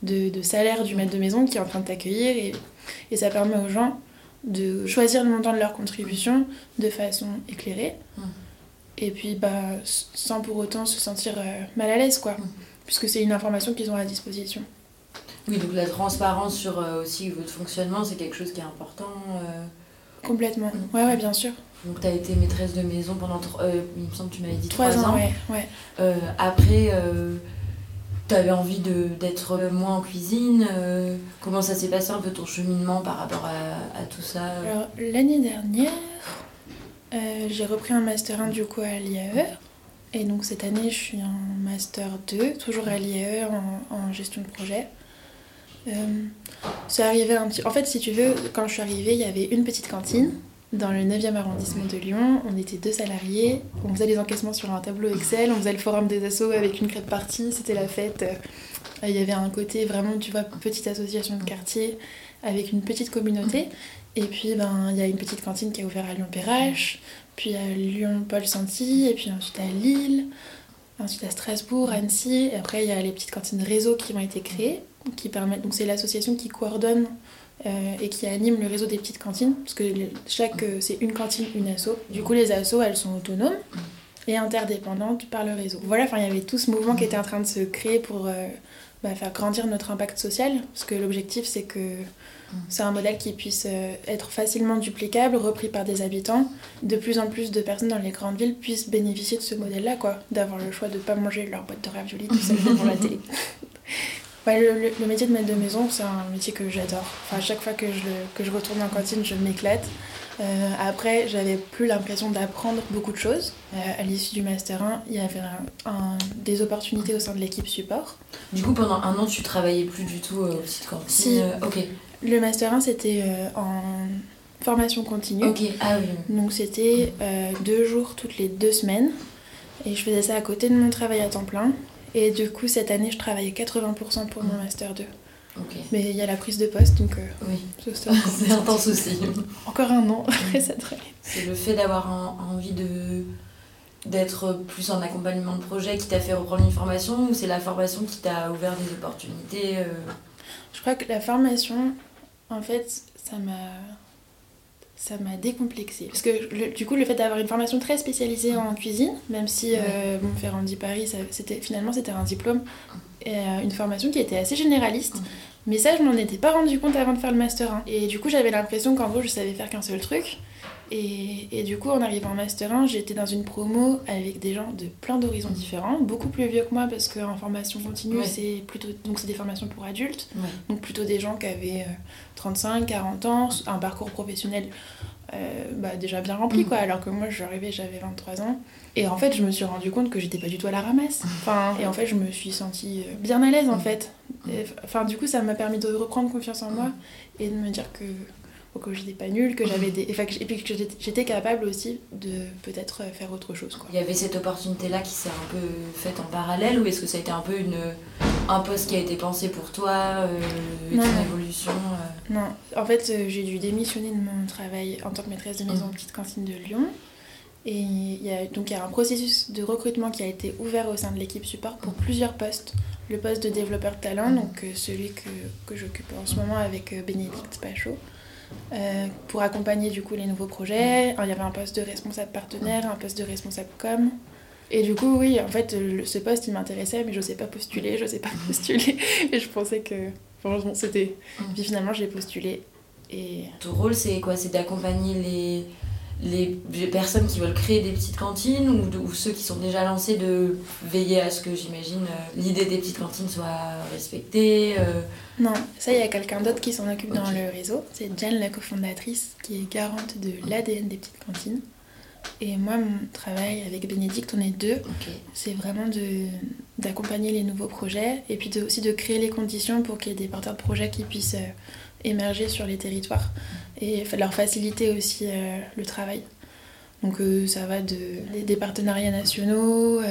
[SPEAKER 2] de, de salaire du maître de maison qui est en train de t'accueillir, et, et ça permet aux gens de choisir le montant de leur contribution de façon éclairée,
[SPEAKER 1] Mm.
[SPEAKER 2] Et puis, bah, sans pour autant se sentir euh, mal à l'aise, quoi,
[SPEAKER 1] Mm.
[SPEAKER 2] puisque c'est une information qu'ils ont à disposition.
[SPEAKER 1] Oui, donc la transparence sur euh, aussi votre fonctionnement, c'est quelque chose qui est important. euh.
[SPEAKER 2] Complètement.
[SPEAKER 1] Mm.
[SPEAKER 2] Ouais, ouais, bien sûr.
[SPEAKER 1] Donc, tu as été maîtresse de maison pendant, euh, il me semble que tu m'avais dit
[SPEAKER 2] Trois
[SPEAKER 1] 3
[SPEAKER 2] ans, ouais, ouais.
[SPEAKER 1] Après, tu avais envie d'être moins en cuisine. comment ça s'est passé un peu ton cheminement par rapport à, à tout ça
[SPEAKER 2] Alors, l'année dernière, euh, j'ai repris un Master 1 du coup à l'IAE. Et donc cette année, je suis en Master 2, toujours à l'IAE en, gestion de projet. Euh, arrivé un petit... En fait, si tu veux, quand je suis arrivée, il y avait une petite cantine dans le 9e arrondissement de Lyon. On était deux salariés. On faisait les encaissements sur un tableau Excel. On faisait le forum des assos avec une crêpe partie. C'était la fête. Euh, Il y avait un côté vraiment, tu vois, petite association de quartier avec une petite communauté. Et puis, ben, il y a une petite cantine qui a ouvert à Lyon-Perrache, puis à Lyon-Paul-Santy, et puis ensuite à Lille, ensuite à Strasbourg, Annecy. Et après, il y a les petites cantines réseau qui ont été créées, qui permettent. Donc, c'est l'association qui coordonne euh, et qui anime le réseau des petites cantines, parce que chaque, euh, c'est une cantine, une asso. Du coup, les assos, elles sont autonomes et interdépendantes par le réseau. Voilà, enfin, il y avait tout ce mouvement qui était en train de se créer pour euh, bah, faire grandir notre impact social, parce que l'objectif, c'est que c'est un modèle qui puisse euh, être facilement duplicable, repris par des habitants. De plus en plus de personnes dans les grandes villes puissent bénéficier de ce modèle-là, quoi. D'avoir le choix de ne pas manger leur boîte de raviolis tout seul devant la télé. [LAUGHS] Ouais, le, le- le métier de maître de maison, c'est un métier que j'adore. Enfin, à chaque fois que je, que je retourne en cantine, je m'éclate. Euh, après, j'avais plus l'impression d'apprendre beaucoup de choses. Euh, à l'issue du Master 1, il y avait un- un- des opportunités au sein de l'équipe support.
[SPEAKER 1] Du coup, pendant un an, tu travaillais plus du tout euh, au site
[SPEAKER 2] Si.
[SPEAKER 1] euh, ok.
[SPEAKER 2] Le Master 1, c'était en formation continue.
[SPEAKER 1] Ok, ah oui.
[SPEAKER 2] Donc c'était deux jours toutes les deux semaines. Et je faisais ça à côté de mon travail à temps plein. Et du coup, cette année, je travaillais 80% pour mon
[SPEAKER 1] Mm.
[SPEAKER 2] Master 2. Mais il y a la prise de poste, donc euh,
[SPEAKER 1] Oui,
[SPEAKER 2] c'est
[SPEAKER 1] intense aussi.
[SPEAKER 2] encore un an, après ça devrait aller.
[SPEAKER 1] C'est le fait d'avoir en- envie de d'être plus en accompagnement de projet qui t'a fait reprendre une formation ou c'est la formation qui t'a ouvert des opportunités euh,
[SPEAKER 2] Je crois que la formation, en fait, ça m'a ça m'a décomplexée. Parce que le- du coup, le fait d'avoir une formation très spécialisée en cuisine, même si euh, bon, Ferrandi Paris, ça- c'était, finalement, c'était un diplôme, et, euh, une formation qui était assez généraliste. Mais ça, je m'en étais pas rendu compte avant de faire le Master 1. Et du coup, j'avais l'impression qu'en gros, je savais faire qu'un seul truc. Et, et du coup, en arrivant en Master 1, j'étais dans une promo avec des gens de plein d'horizons différents, beaucoup plus vieux que moi, parce qu'en formation continue,
[SPEAKER 1] Ouais.
[SPEAKER 2] c'est plutôt donc c'est des formations pour adultes.
[SPEAKER 1] ouais.
[SPEAKER 2] Donc plutôt des gens qui avaient euh, 35, 40 ans, un parcours professionnel euh, bah, déjà bien rempli,
[SPEAKER 1] Mhm.
[SPEAKER 2] quoi. Alors que moi, je suis arrivée, j'avais 23 ans. Et en fait, je me suis rendu compte que j'étais pas du tout à la ramasse. [LAUGHS] Enfin, et en fait, je me suis sentie euh, bien à l'aise, en
[SPEAKER 1] Mhm.
[SPEAKER 2] fait. Et, Enfin, du coup, ça m'a permis de reprendre confiance en moi et de me dire que, que j'étais pas nulle, que [LAUGHS] j'avais des... enfin, que j'- et puis que j'étais- capable aussi de peut-être euh, faire autre chose, quoi.
[SPEAKER 1] Il y avait cette opportunité-là qui s'est un peu faite en parallèle ou est-ce que ça a été un peu une, un poste qui a été pensé pour toi, euh, une évolution euh,
[SPEAKER 2] Non, en fait, euh, j'ai dû démissionner de mon travail en tant que maîtresse de maison en petite cantine de Lyon. Et il y a, donc il y a un processus de recrutement qui a été ouvert au sein de l'équipe support pour plusieurs postes. Le poste de développeur de talent, donc celui que, que j'occupe en ce moment avec Bénédicte Pachot, euh, pour accompagner du coup les nouveaux projets. Il y avait un poste de responsable partenaire, un poste de responsable com. Et du coup, oui, en fait, ce poste, il m'intéressait, mais je n'osais pas postuler, je n'osais pas [LAUGHS] postuler. Et je pensais que, franchement, c'était...
[SPEAKER 1] Mhm.
[SPEAKER 2] Puis finalement, j'ai postulé. Et
[SPEAKER 1] Ton rôle, c'est quoi? C'est d'accompagner les, les personnes qui veulent créer des petites cantines ou, de- ou ceux qui sont déjà lancés de veiller à ce que, j'imagine, euh, l'idée des petites cantines soit respectée euh,
[SPEAKER 2] non, ça, il y a quelqu'un d'autre qui s'en occupe dans le réseau. C'est Jen, la cofondatrice, qui est garante de l'ADN des petites cantines. Et moi, mon travail avec Bénédicte, on est deux. C'est vraiment de d'accompagner les nouveaux projets et puis de, aussi de créer les conditions pour qu'il y ait des porteurs de projets qui puissent euh, émerger sur les territoires et leur faciliter aussi euh, le travail. Donc euh, ça va de, des- partenariats nationaux, euh,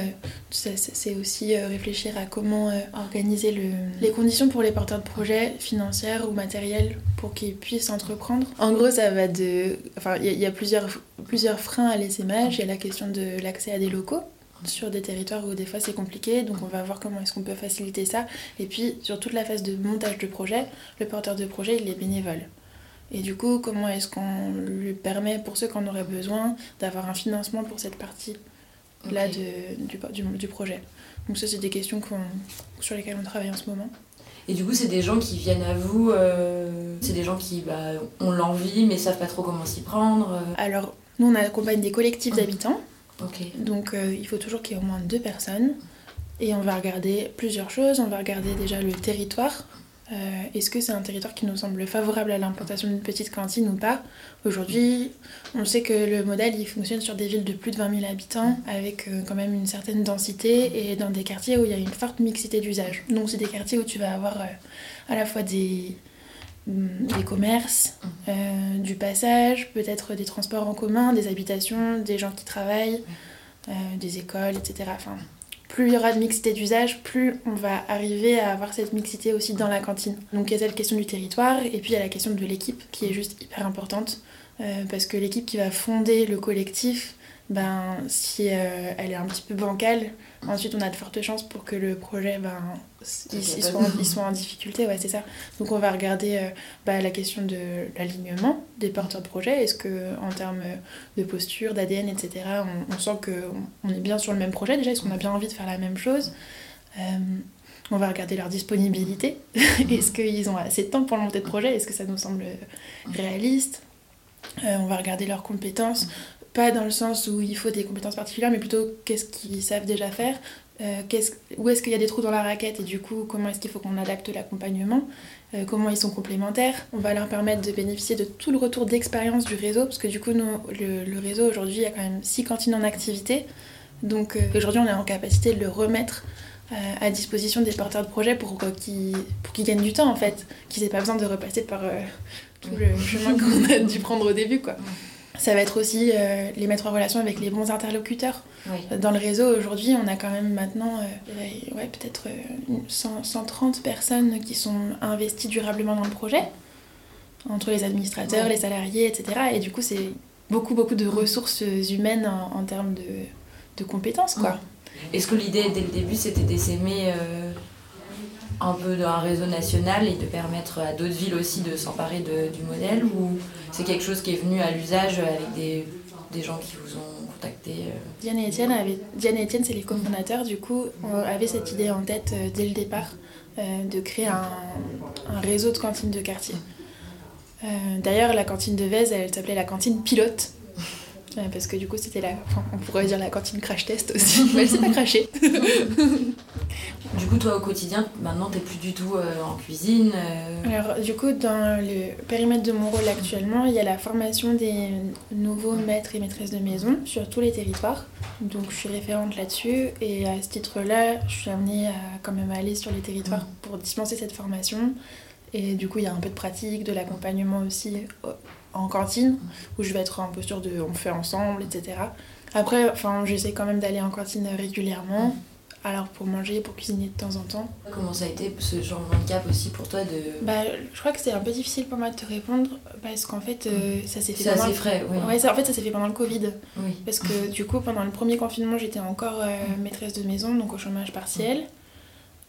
[SPEAKER 2] c'est aussi réfléchir à comment organiser le, les conditions pour les porteurs de projets financières ou matérielles pour qu'ils puissent entreprendre. En gros, ça va de... Enfin, il y, a- il y a plusieurs, plusieurs freins à l'essaimage. Il y a la question de l'accès à des locaux sur des territoires où des fois c'est compliqué, donc on va voir comment est-ce qu'on peut faciliter ça. Et puis sur toute la phase de montage de projet, le porteur de projet il est bénévole. Et du coup, comment est-ce qu'on lui permet, pour ceux qui en auraient besoin, d'avoir un financement pour cette partie-là du, du, du projet? Donc ça, c'est des questions qu'on- sur lesquelles on travaille en ce moment.
[SPEAKER 1] Et du coup, c'est des gens qui viennent à vous, euh, c'est des gens qui bah, ont l'envie mais savent pas trop comment s'y prendre. euh.
[SPEAKER 2] Alors, nous, on accompagne des collectifs d'habitants. Donc euh, il faut toujours qu'il y ait au moins deux personnes. Et on va regarder plusieurs choses. On va regarder déjà le territoire. Euh, Est-ce que c'est un territoire qui nous semble favorable à l'implantation d'une petite cantine ou pas Aujourd'hui, on sait que le modèle il fonctionne sur des villes de plus de 20 000 habitants avec euh, quand même une certaine densité et dans des quartiers où il y a une forte mixité d'usages. Donc c'est des quartiers où tu vas avoir euh, à la fois des, mm, des commerces, euh, du passage, peut-être des transports en commun, des habitations, des gens qui travaillent, euh, des écoles, etc. Enfin, plus il y aura de mixité d'usage, plus on va arriver à avoir cette mixité aussi dans la cantine. Donc il y a cette question du territoire et puis il y a la question de l'équipe qui est juste hyper importante euh, parce que l'équipe qui va fonder le collectif, ben, si euh, elle est un petit peu bancale, ensuite on a de fortes chances pour que le projet, ben, soient, en- difficulté, ouais c'est ça. Donc on va regarder euh, bah, la question de l'alignement des porteurs de projet. Est-ce que en termes de posture, d'ADN, etc., on, on sent qu'on est bien sur le même projet déjà? Est-ce qu'on a bien envie de faire la même chose? Euh, On va regarder leur disponibilité. [LAUGHS] Est-ce qu'ils ont assez de temps pour monter de projet? Est-ce que ça nous semble réaliste? Euh, On va regarder leurs compétences. Pas dans le sens où il faut des compétences particulières, mais plutôt qu'est-ce qu'ils savent déjà faire euh, où est-ce qu'il y a des trous dans la raquette et du coup comment est-ce qu'il faut qu'on adapte l'accompagnement euh, comment ils sont complémentaires. On va leur permettre de bénéficier de tout le retour d'expérience du réseau, parce que du coup, nous, le, le réseau aujourd'hui, il y a quand même six cantines en activité. Donc euh, aujourd'hui, on est en capacité de le remettre à disposition des porteurs de projets pour qu'ils gagnent du temps, en fait. Qu'ils n'aient pas besoin de repasser par tout le chemin qu'on a dû prendre au début, quoi. Ça va être aussi euh, les mettre en relation avec les bons interlocuteurs. Dans le réseau, aujourd'hui, on a quand même maintenant euh, ouais, peut-être 130 personnes qui sont investies durablement dans le projet, entre les administrateurs, les salariés, etc. Et du coup, c'est beaucoup, beaucoup de ressources humaines en, termes de, de, compétences. quoi.
[SPEAKER 1] Est-ce que l'idée, dès le début, c'était d'essaimer un peu d'un réseau national et de permettre à d'autres villes aussi de s'emparer du modèle ou c'est quelque chose qui est venu à l'usage avec des, gens qui vous ont contacté euh
[SPEAKER 2] Diane et Étienne, c'est les cofondateurs, du coup, avait cette idée en tête euh, dès le départ euh, de créer un, réseau de cantines de quartier. D'ailleurs, la cantine de Vez, elle s'appelait la cantine pilote parce que du coup c'était la on pourrait dire la cantine crash test aussi [LAUGHS] mais c'est pas craché [LAUGHS]
[SPEAKER 1] du coup toi au quotidien maintenant t'es plus du tout euh, en cuisine euh
[SPEAKER 2] alors du coup dans le périmètre de mon rôle actuellement il y a la formation des nouveaux maîtres et maîtresses de maison sur tous les territoires donc je suis référente là-dessus et à ce titre là je suis amenée à quand même aller sur les territoires mmh. pour dispenser cette formation et du coup il y a un peu de pratique de l'accompagnement aussi en cantine, où je vais être en posture de on fait ensemble, etc. Après, enfin, j'essaie quand même d'aller en cantine régulièrement, alors pour manger, pour cuisiner de temps en temps.
[SPEAKER 1] Comment ça a été ce genre de handicap aussi pour toi de...
[SPEAKER 2] Bah, je crois que c'est un peu difficile pour moi de te répondre, parce qu'en fait, euh, ça s'est fait
[SPEAKER 1] pendant... assez frais, oui.
[SPEAKER 2] Ouais, ça, en fait, ça s'est fait pendant le Covid. Oui. Parce que du coup, pendant le premier confinement, j'étais encore euh, maîtresse de maison, donc au chômage partiel.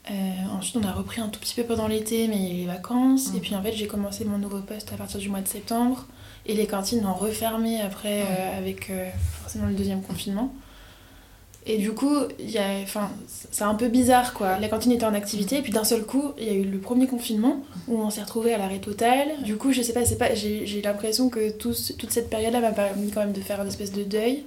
[SPEAKER 2] Euh, ensuite, on a repris un tout petit peu pendant l'été, mais il y a eu les vacances. Et puis, en fait, j'ai commencé mon nouveau poste à partir du mois de septembre. Et les cantines ont refermé après avec forcément le deuxième confinement. Et du coup, c'est un peu bizarre quoi. La cantine était en activité, et puis d'un seul coup, il y a eu le premier confinement où on s'est retrouvé à l'arrêt total. Du coup, je sais pas, c'est pas j'ai l'impression que tout, toute cette période-là m'a permis quand même de faire une espèce de deuil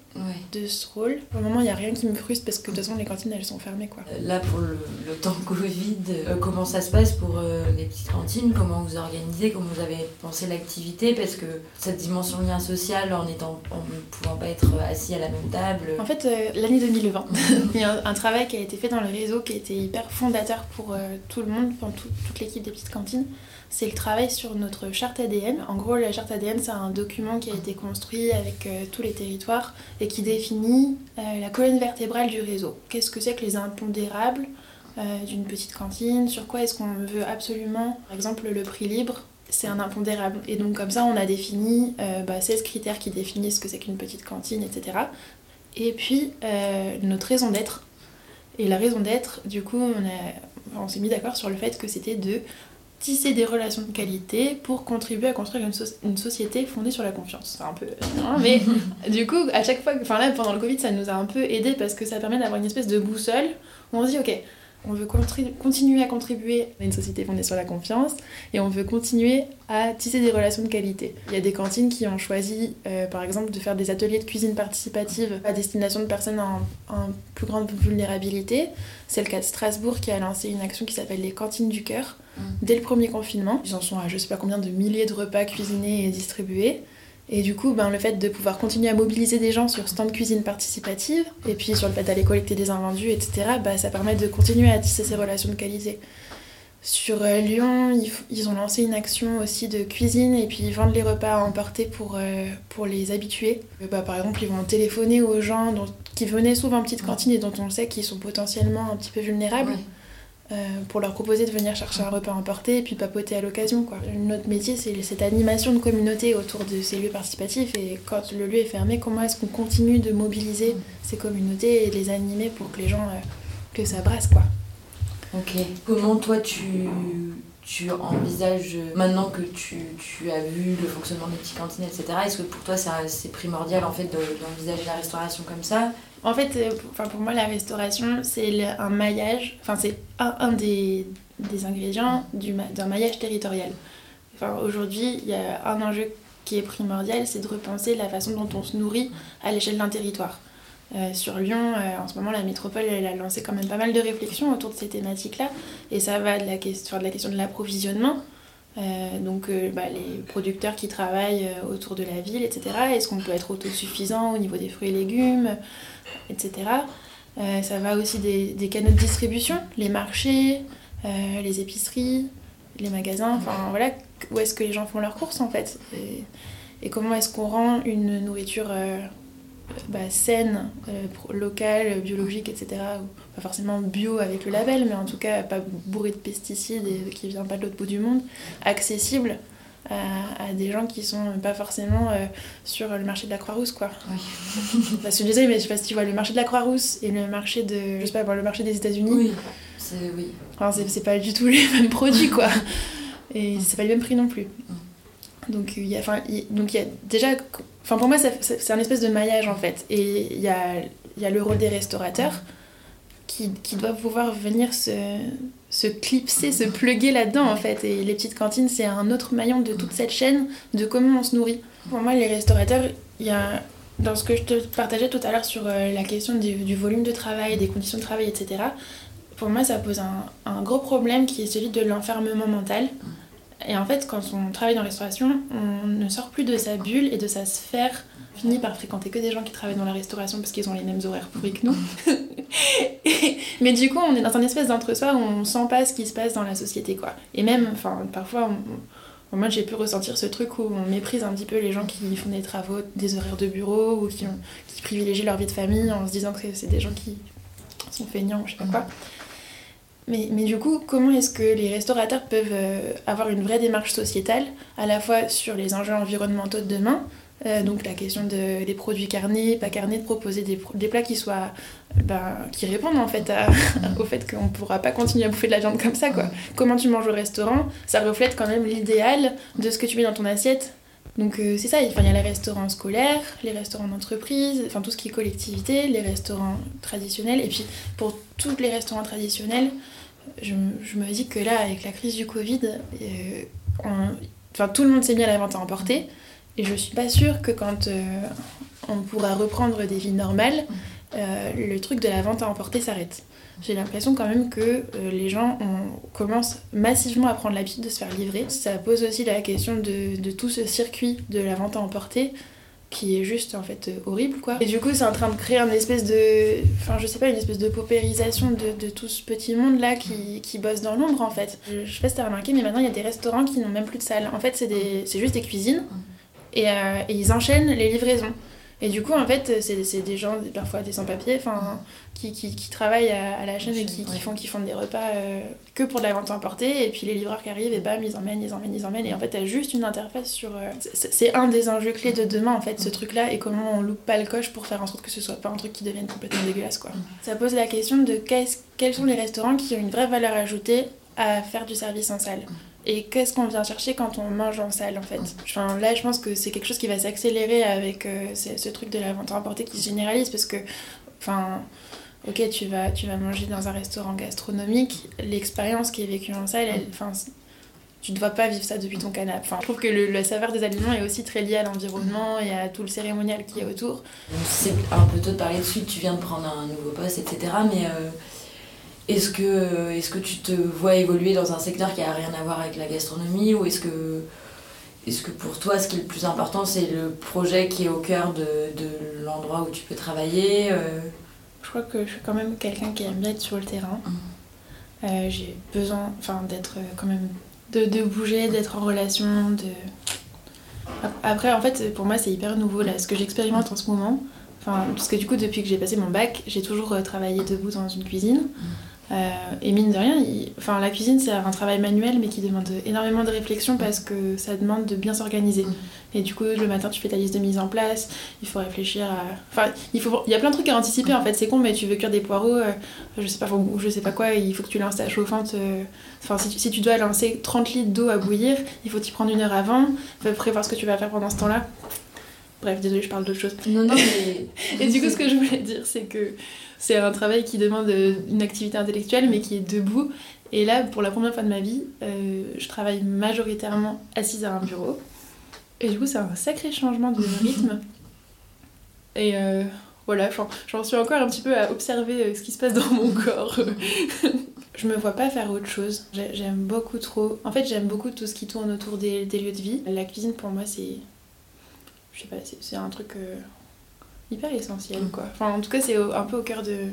[SPEAKER 2] de ce rôle. Pour le moment, il n'y a rien qui me frustre parce que de toute façon, les cantines elles sont fermées quoi.
[SPEAKER 1] Euh, là, pour le, temps [LAUGHS] Covid, euh, comment ça se passe pour euh, les petites cantines? Comment vous organisez? Comment vous avez pensé l'activité? Parce que cette dimension lien social en étant en ne pouvant pas être assis à la même table.
[SPEAKER 2] En fait, l'année 2020, [LAUGHS] Il y a un, travail qui a été fait dans le réseau qui a été hyper fondateur pour euh, tout le monde, pour toute l'équipe des petites cantines. C'est le travail sur notre charte ADN. En gros, la charte ADN, c'est un document qui a été construit avec euh, tous les territoires et qui définit euh, la colonne vertébrale du réseau. Qu'est-ce que c'est que les impondérables d'une petite cantine? Sur quoi est-ce qu'on veut absolument Par exemple, le prix libre, c'est un impondérable. Et donc comme ça, on a défini bah, 16 critères qui définissent ce que c'est qu'une petite cantine, etc. Et puis, euh, notre raison d'être. Et la raison d'être, du coup, on, a, on s'est mis d'accord sur le fait que c'était de tisser des relations de qualité pour contribuer à construire une, une société fondée sur la confiance. C'est un peu... Hein, mais [LAUGHS] du coup, à chaque fois... Enfin là, pendant le Covid, ça nous a un peu aidé parce que ça permet d'avoir une espèce de boussole où on se dit, ok, on veut continuer à contribuer à une société fondée sur la confiance et on veut continuer à tisser des relations de qualité. Il y a des cantines qui ont choisi, euh, par exemple, de faire des ateliers de cuisine participative à destination de personnes en, plus grande vulnérabilité. C'est le cas de Strasbourg qui a lancé une action qui s'appelle les cantines du cœur mmh. dès le premier confinement. Ils en sont à je sais pas combien de milliers de repas cuisinés et distribués. Et du coup, ben, le fait de pouvoir continuer à mobiliser des gens sur stand cuisine participative, et puis sur le fait d'aller collecter des invendus, etc., ben, ça permet de continuer à tisser ces relations de qualité. Sur euh, Lyon, ils, ont lancé une action aussi de cuisine et puis ils vendent les repas à emporter pour, euh, pour les habitués. Euh, bah, par exemple, ils vont téléphoner aux gens qui venaient souvent en petite cantine et dont on sait qu'ils sont potentiellement un petit peu vulnérables. Pour leur proposer de venir chercher un repas emporté et puis papoter à l'occasion. Notre métier, c'est cette animation de communauté autour de ces lieux participatifs et quand le lieu est fermé, comment est-ce qu'on continue de mobiliser ces communautés et de les animer pour que les gens, euh, que ça brasse quoi.
[SPEAKER 1] Ok. Comment toi tu, tu envisages, maintenant que tu, tu, as vu le fonctionnement des petites cantines, etc., est-ce que pour toi c'est primordial en fait d'envisager la restauration comme ça?
[SPEAKER 2] En fait, euh, enfin, pour moi, la restauration, c'est un maillage, enfin, c'est un, des, des, ingrédients d'un maillage territorial. Enfin, Aujourd'hui, il y a un enjeu qui est primordial, c'est de repenser la façon dont on se nourrit à l'échelle d'un territoire. Euh, sur Lyon, euh, en ce moment, la métropole, elle a lancé quand même pas mal de réflexions autour de ces thématiques-là. Et ça va de la, question, de la question de l'approvisionnement. donc bah, les producteurs qui travaillent autour de la ville, etc. Est-ce qu'on peut être autosuffisant au niveau des fruits et légumes etc. Euh, ça va aussi des, canaux de distribution, les marchés, euh, les épiceries, les magasins, enfin voilà, où est-ce que les gens font leurs courses en fait? et comment est-ce qu'on rend une nourriture bah, saine, locale, biologique, etc. Pas forcément bio avec le label, mais en tout cas pas bourré de pesticides et qui vient pas de l'autre bout du monde, accessible à, des gens qui sont pas forcément euh, sur le marché de la Croix-Rousse quoi. Oui. [LAUGHS] Parce que je disais mais je sais pas si tu vois le marché de la Croix-Rousse et le marché de je sais pas le marché des États-Unis.
[SPEAKER 1] Oui. C'est oui.
[SPEAKER 2] Enfin, c'est pas du tout [LAUGHS] les mêmes produits quoi. [LAUGHS] Et c'est pas le même prix non plus. Mm. Donc il y a enfin donc il y a déjà enfin pour moi c'est un espèce de maillage en fait et il y a y a le rôle des restaurateurs qui, qui doivent pouvoir venir se se clipser, se pluguer là-dedans en fait. Et les petites cantines, c'est un autre maillon de toute cette chaîne de comment on se nourrit. Pour moi, les restaurateurs, il y a dans ce que je te partageais tout à l'heure sur euh, la question du, volume de travail, des conditions de travail, etc., pour moi, ça pose un, un gros problème qui est celui de l'enfermement mental. Et en fait, quand on travaille dans la restauration, on ne sort plus de sa bulle et de sa sphère finit par fréquenter que des gens qui travaillent dans la restauration parce qu'ils ont les mêmes horaires pourris que nous. [LAUGHS] mais du coup, on est dans un espèce d'entre-soi où on sent pas ce qui se passe dans la société, quoi. Et même, enfin, parfois, moi j'ai pu ressentir ce truc où on méprise un petit peu les gens qui font des travaux, des horaires de bureau ou qui, qui privilégient leur vie de famille en se disant que c'est des gens qui sont feignants, je sais pas quoi. Mais, du coup, comment est-ce que les restaurateurs peuvent euh, avoir une vraie démarche sociétale, à la fois sur les enjeux environnementaux de demain, euh, donc la question de, des produits carnés, pas carnés, de proposer des, des plats qui soient ben, qui répondent en fait [LAUGHS] au fait qu'on ne pourra pas continuer à bouffer de la viande comme ça quoi. Comment tu manges au restaurant, ça reflète quand même l'idéal de ce que tu mets dans ton assiette. Donc euh, c'est ça, il y a les restaurants scolaires, les restaurants d'entreprise, enfin tout ce qui est collectivité, les restaurants traditionnels. Et puis pour tous les restaurants traditionnels, je, me dis que là, avec la crise du Covid, euh, tout le monde s'est mis à la vente à emporter. Et je suis pas sûre que quand euh, on pourra reprendre des vies normales, euh, le truc de la vente à emporter s'arrête. J'ai l'impression quand même que euh, les gens commencent massivement à prendre l'habitude de se faire livrer. Ça pose aussi la question de, tout ce circuit de la vente à emporter qui est juste en fait horrible quoi. Et du coup c'est en train de créer une espèce de... Enfin je sais pas, une espèce de paupérisation de, tout ce petit monde là qui, bosse dans l'ombre en fait. Je, sais pas si t'as remarqué mais maintenant il y a des restaurants qui n'ont même plus de salle. En fait c'est juste des cuisines euh, et, ils enchaînent les livraisons. Et du coup, en fait, c'est des gens, parfois des sans-papiers, qui, qui, qui, travaillent à, la chaîne et qui, qui, font, qui font des repas euh, que pour de la vente emportée. Et puis les livreurs qui arrivent, et bam, ils emmènent, ils emmènent, ils emmènent. Et en fait, t'as juste une interface sur. Euh, c'est un des enjeux clés de demain, en fait, ce truc-là, et comment on loupe pas le coche pour faire en sorte que ce soit pas un truc qui devienne complètement dégueulasse, quoi. Ça pose la question de quels sont les restaurants qui ont une vraie valeur ajoutée à faire du service en salle et qu'est-ce qu'on vient chercher quand on mange en salle en fait enfin, Là je pense que c'est quelque chose qui va s'accélérer avec euh, ce truc de la vente à emporter qui se généralise parce que enfin ok tu vas, tu vas manger dans un restaurant gastronomique, l'expérience qui est vécue en salle, elle, enfin, tu ne dois pas vivre ça depuis ton canapé. Enfin, je trouve que le, le, saveur des aliments est aussi très lié à l'environnement et à tout le cérémonial qui est autour.
[SPEAKER 1] C'est un peu tôt de parler dessus, tu viens de prendre un nouveau poste, etc. Mais euh, est-ce que, est que tu te vois évoluer dans un secteur qui a rien à voir avec la gastronomie ou est-ce que, est que pour toi, ce qui est le plus important, c'est le projet qui est au cœur de, de l'endroit où tu peux travailler euh?
[SPEAKER 2] Je crois que je suis quand même quelqu'un qui aime bien être sur le terrain. Mmh. Euh, j'ai besoin d'être euh, quand même de, de bouger, d'être en relation. De... Après, en fait, pour moi, c'est hyper nouveau là, ce que j'expérimente en ce moment. Enfin, parce que du coup, depuis que j'ai passé mon bac, j'ai toujours travaillé debout dans une cuisine. Euh, et mine de rien, enfin, la cuisine c'est un travail manuel mais qui demande énormément de réflexion parce que ça demande de bien s'organiser. Mm. Et du coup, le matin tu fais ta liste de mise en place, il faut réfléchir à. Enfin, il, faut... il y a plein de trucs à anticiper en fait, c'est con, mais tu veux cuire des poireaux, euh, je, sais pas, je sais pas quoi, il faut que tu lances ta chauffante. Euh, enfin, si tu, si tu dois lancer 30 litres d'eau à bouillir, il faut t'y prendre une heure avant, prévoir ce que tu vas faire pendant ce temps-là. Bref, désolé, je parle d'autre chose.
[SPEAKER 1] Non, non, mais. [LAUGHS]
[SPEAKER 2] et du coup, ce que je voulais dire, c'est que c'est un travail qui demande euh, une activité intellectuelle, mais qui est debout. Et là, pour la première fois de ma vie, euh, je travaille majoritairement assise à un bureau. Et du coup, c'est un sacré changement de [LAUGHS] rythme. Et euh, voilà, j'en suis encore un petit peu à observer ce qui se passe dans mon corps. [LAUGHS] je me vois pas faire autre chose. J'aime beaucoup trop. En fait, j'aime beaucoup tout ce qui tourne autour des, des lieux de vie. La cuisine, pour moi, c'est je sais pas, c'est un truc euh, hyper essentiel, quoi. Enfin, en tout cas, c'est un peu au cœur de,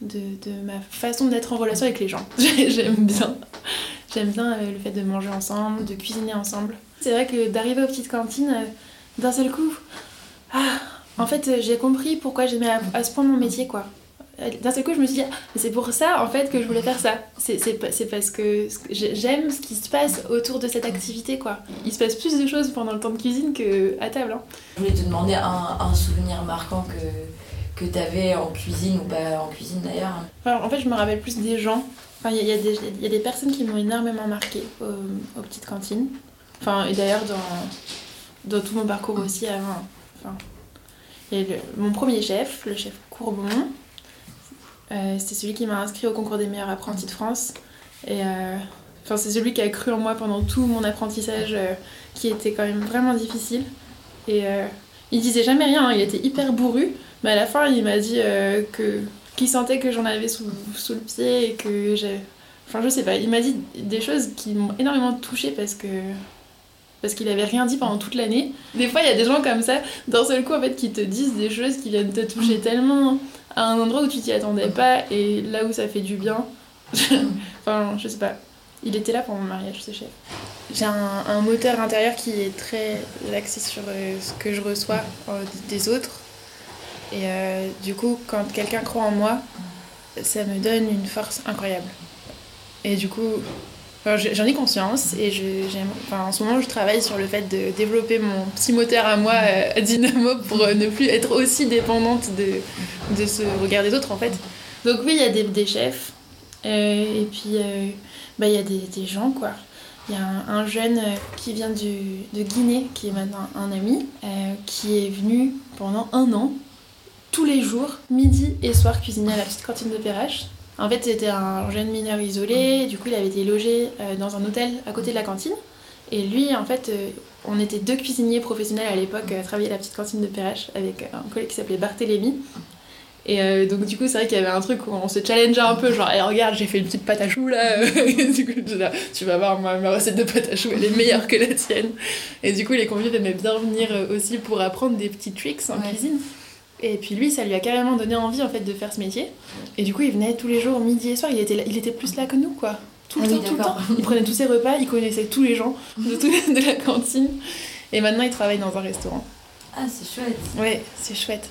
[SPEAKER 2] de, de ma façon d'être en relation avec les gens. [LAUGHS] J'aime bien. J'aime bien euh, le fait de manger ensemble, de cuisiner ensemble. C'est vrai que d'arriver aux petites cantines, d'un seul coup, ah, en fait, j'ai compris pourquoi j'aimais à, à, ce point mon métier, quoi. D'un seul coup, je me suis dit, ah, c'est pour ça, en fait, que je voulais faire ça. C'est parce que j'aime ce qui se passe autour de cette activité, quoi. Il se passe plus de choses pendant le temps de cuisine qu'à table. Hein.
[SPEAKER 1] Je voulais te demander un, un souvenir marquant que, que tu avais en cuisine ou pas en cuisine d'ailleurs.
[SPEAKER 2] en fait, je me rappelle plus des gens. Enfin, il y, y, a des personnes qui m'ont énormément marqué aux, petites cantines. Enfin, et d'ailleurs, dans, dans tout mon parcours aussi avant. Enfin, mon premier chef, le chef Courbon. Euh, c'était celui qui m'a inscrit au concours des meilleurs apprentis de France. Et euh, c'est celui qui a cru en moi pendant tout mon apprentissage, euh, qui était quand même vraiment difficile. Et il disait jamais rien, hein, il était hyper bourru, mais à la fin, il m'a dit que qu'il sentait que j'en avais sous, sous, le pied et que j'ai. Enfin, je sais pas, il m'a dit des choses qui m'ont énormément touchée parce que parce qu'il avait rien dit pendant toute l'année. Des fois, il y a des gens comme ça, d'un seul coup, en fait, qui te disent des choses qui viennent te toucher tellement à un endroit où tu t'y attendais pas et là où ça fait du bien. [LAUGHS] enfin, je sais pas. Il était là pour mon mariage, ce chef. J'ai un, moteur intérieur qui est très axé sur euh, ce que je reçois euh, des autres. Et euh, du coup, quand quelqu'un croit en moi, ça me donne une force incroyable. Et du coup, J'en ai conscience et en ce moment je travaille sur le fait de développer mon petit moteur à moi à Dynamo pour euh, ne plus être aussi dépendante de, ce regard des autres en fait. Donc oui, il y a des, chefs euh, et puis euh, bah, il y a des, gens quoi. Il y a un, jeune qui vient de Guinée, qui est maintenant un ami, qui est venu pendant un an, tous les jours, midi et soir, cuisiner à la petite cantine de Perrache. En fait, c'était un jeune mineur isolé, du coup, il avait été logé euh, dans un hôtel à côté de la cantine. Et lui, en fait, euh, on était deux cuisiniers professionnels à l'époque à travailler à la petite cantine de Perrache avec un collègue qui s'appelait Barthélémy. Et euh, donc, du coup, c'est vrai qu'il y avait un truc où on se challengeait un peu, genre, hey, regarde, j'ai fait une petite pâte à choux là. [LAUGHS] du coup, tu vas voir, ma, recette de pâte à choux, elle est meilleure que la tienne. Et du coup, les convives aimaient bien venir aussi pour apprendre des petits tricks en cuisine. Et puis lui, ça lui a carrément donné envie en fait de faire ce métier. Et du coup, il venait tous les jours, midi et soir. Il était, il était plus là que nous, quoi. Tout le ah temps, tout le temps. Il prenait tous ses repas, il connaissait tous les gens de, de la cantine. Et maintenant, il travaille dans un restaurant.
[SPEAKER 1] Ah, c'est chouette.
[SPEAKER 2] Ouais, c'est chouette.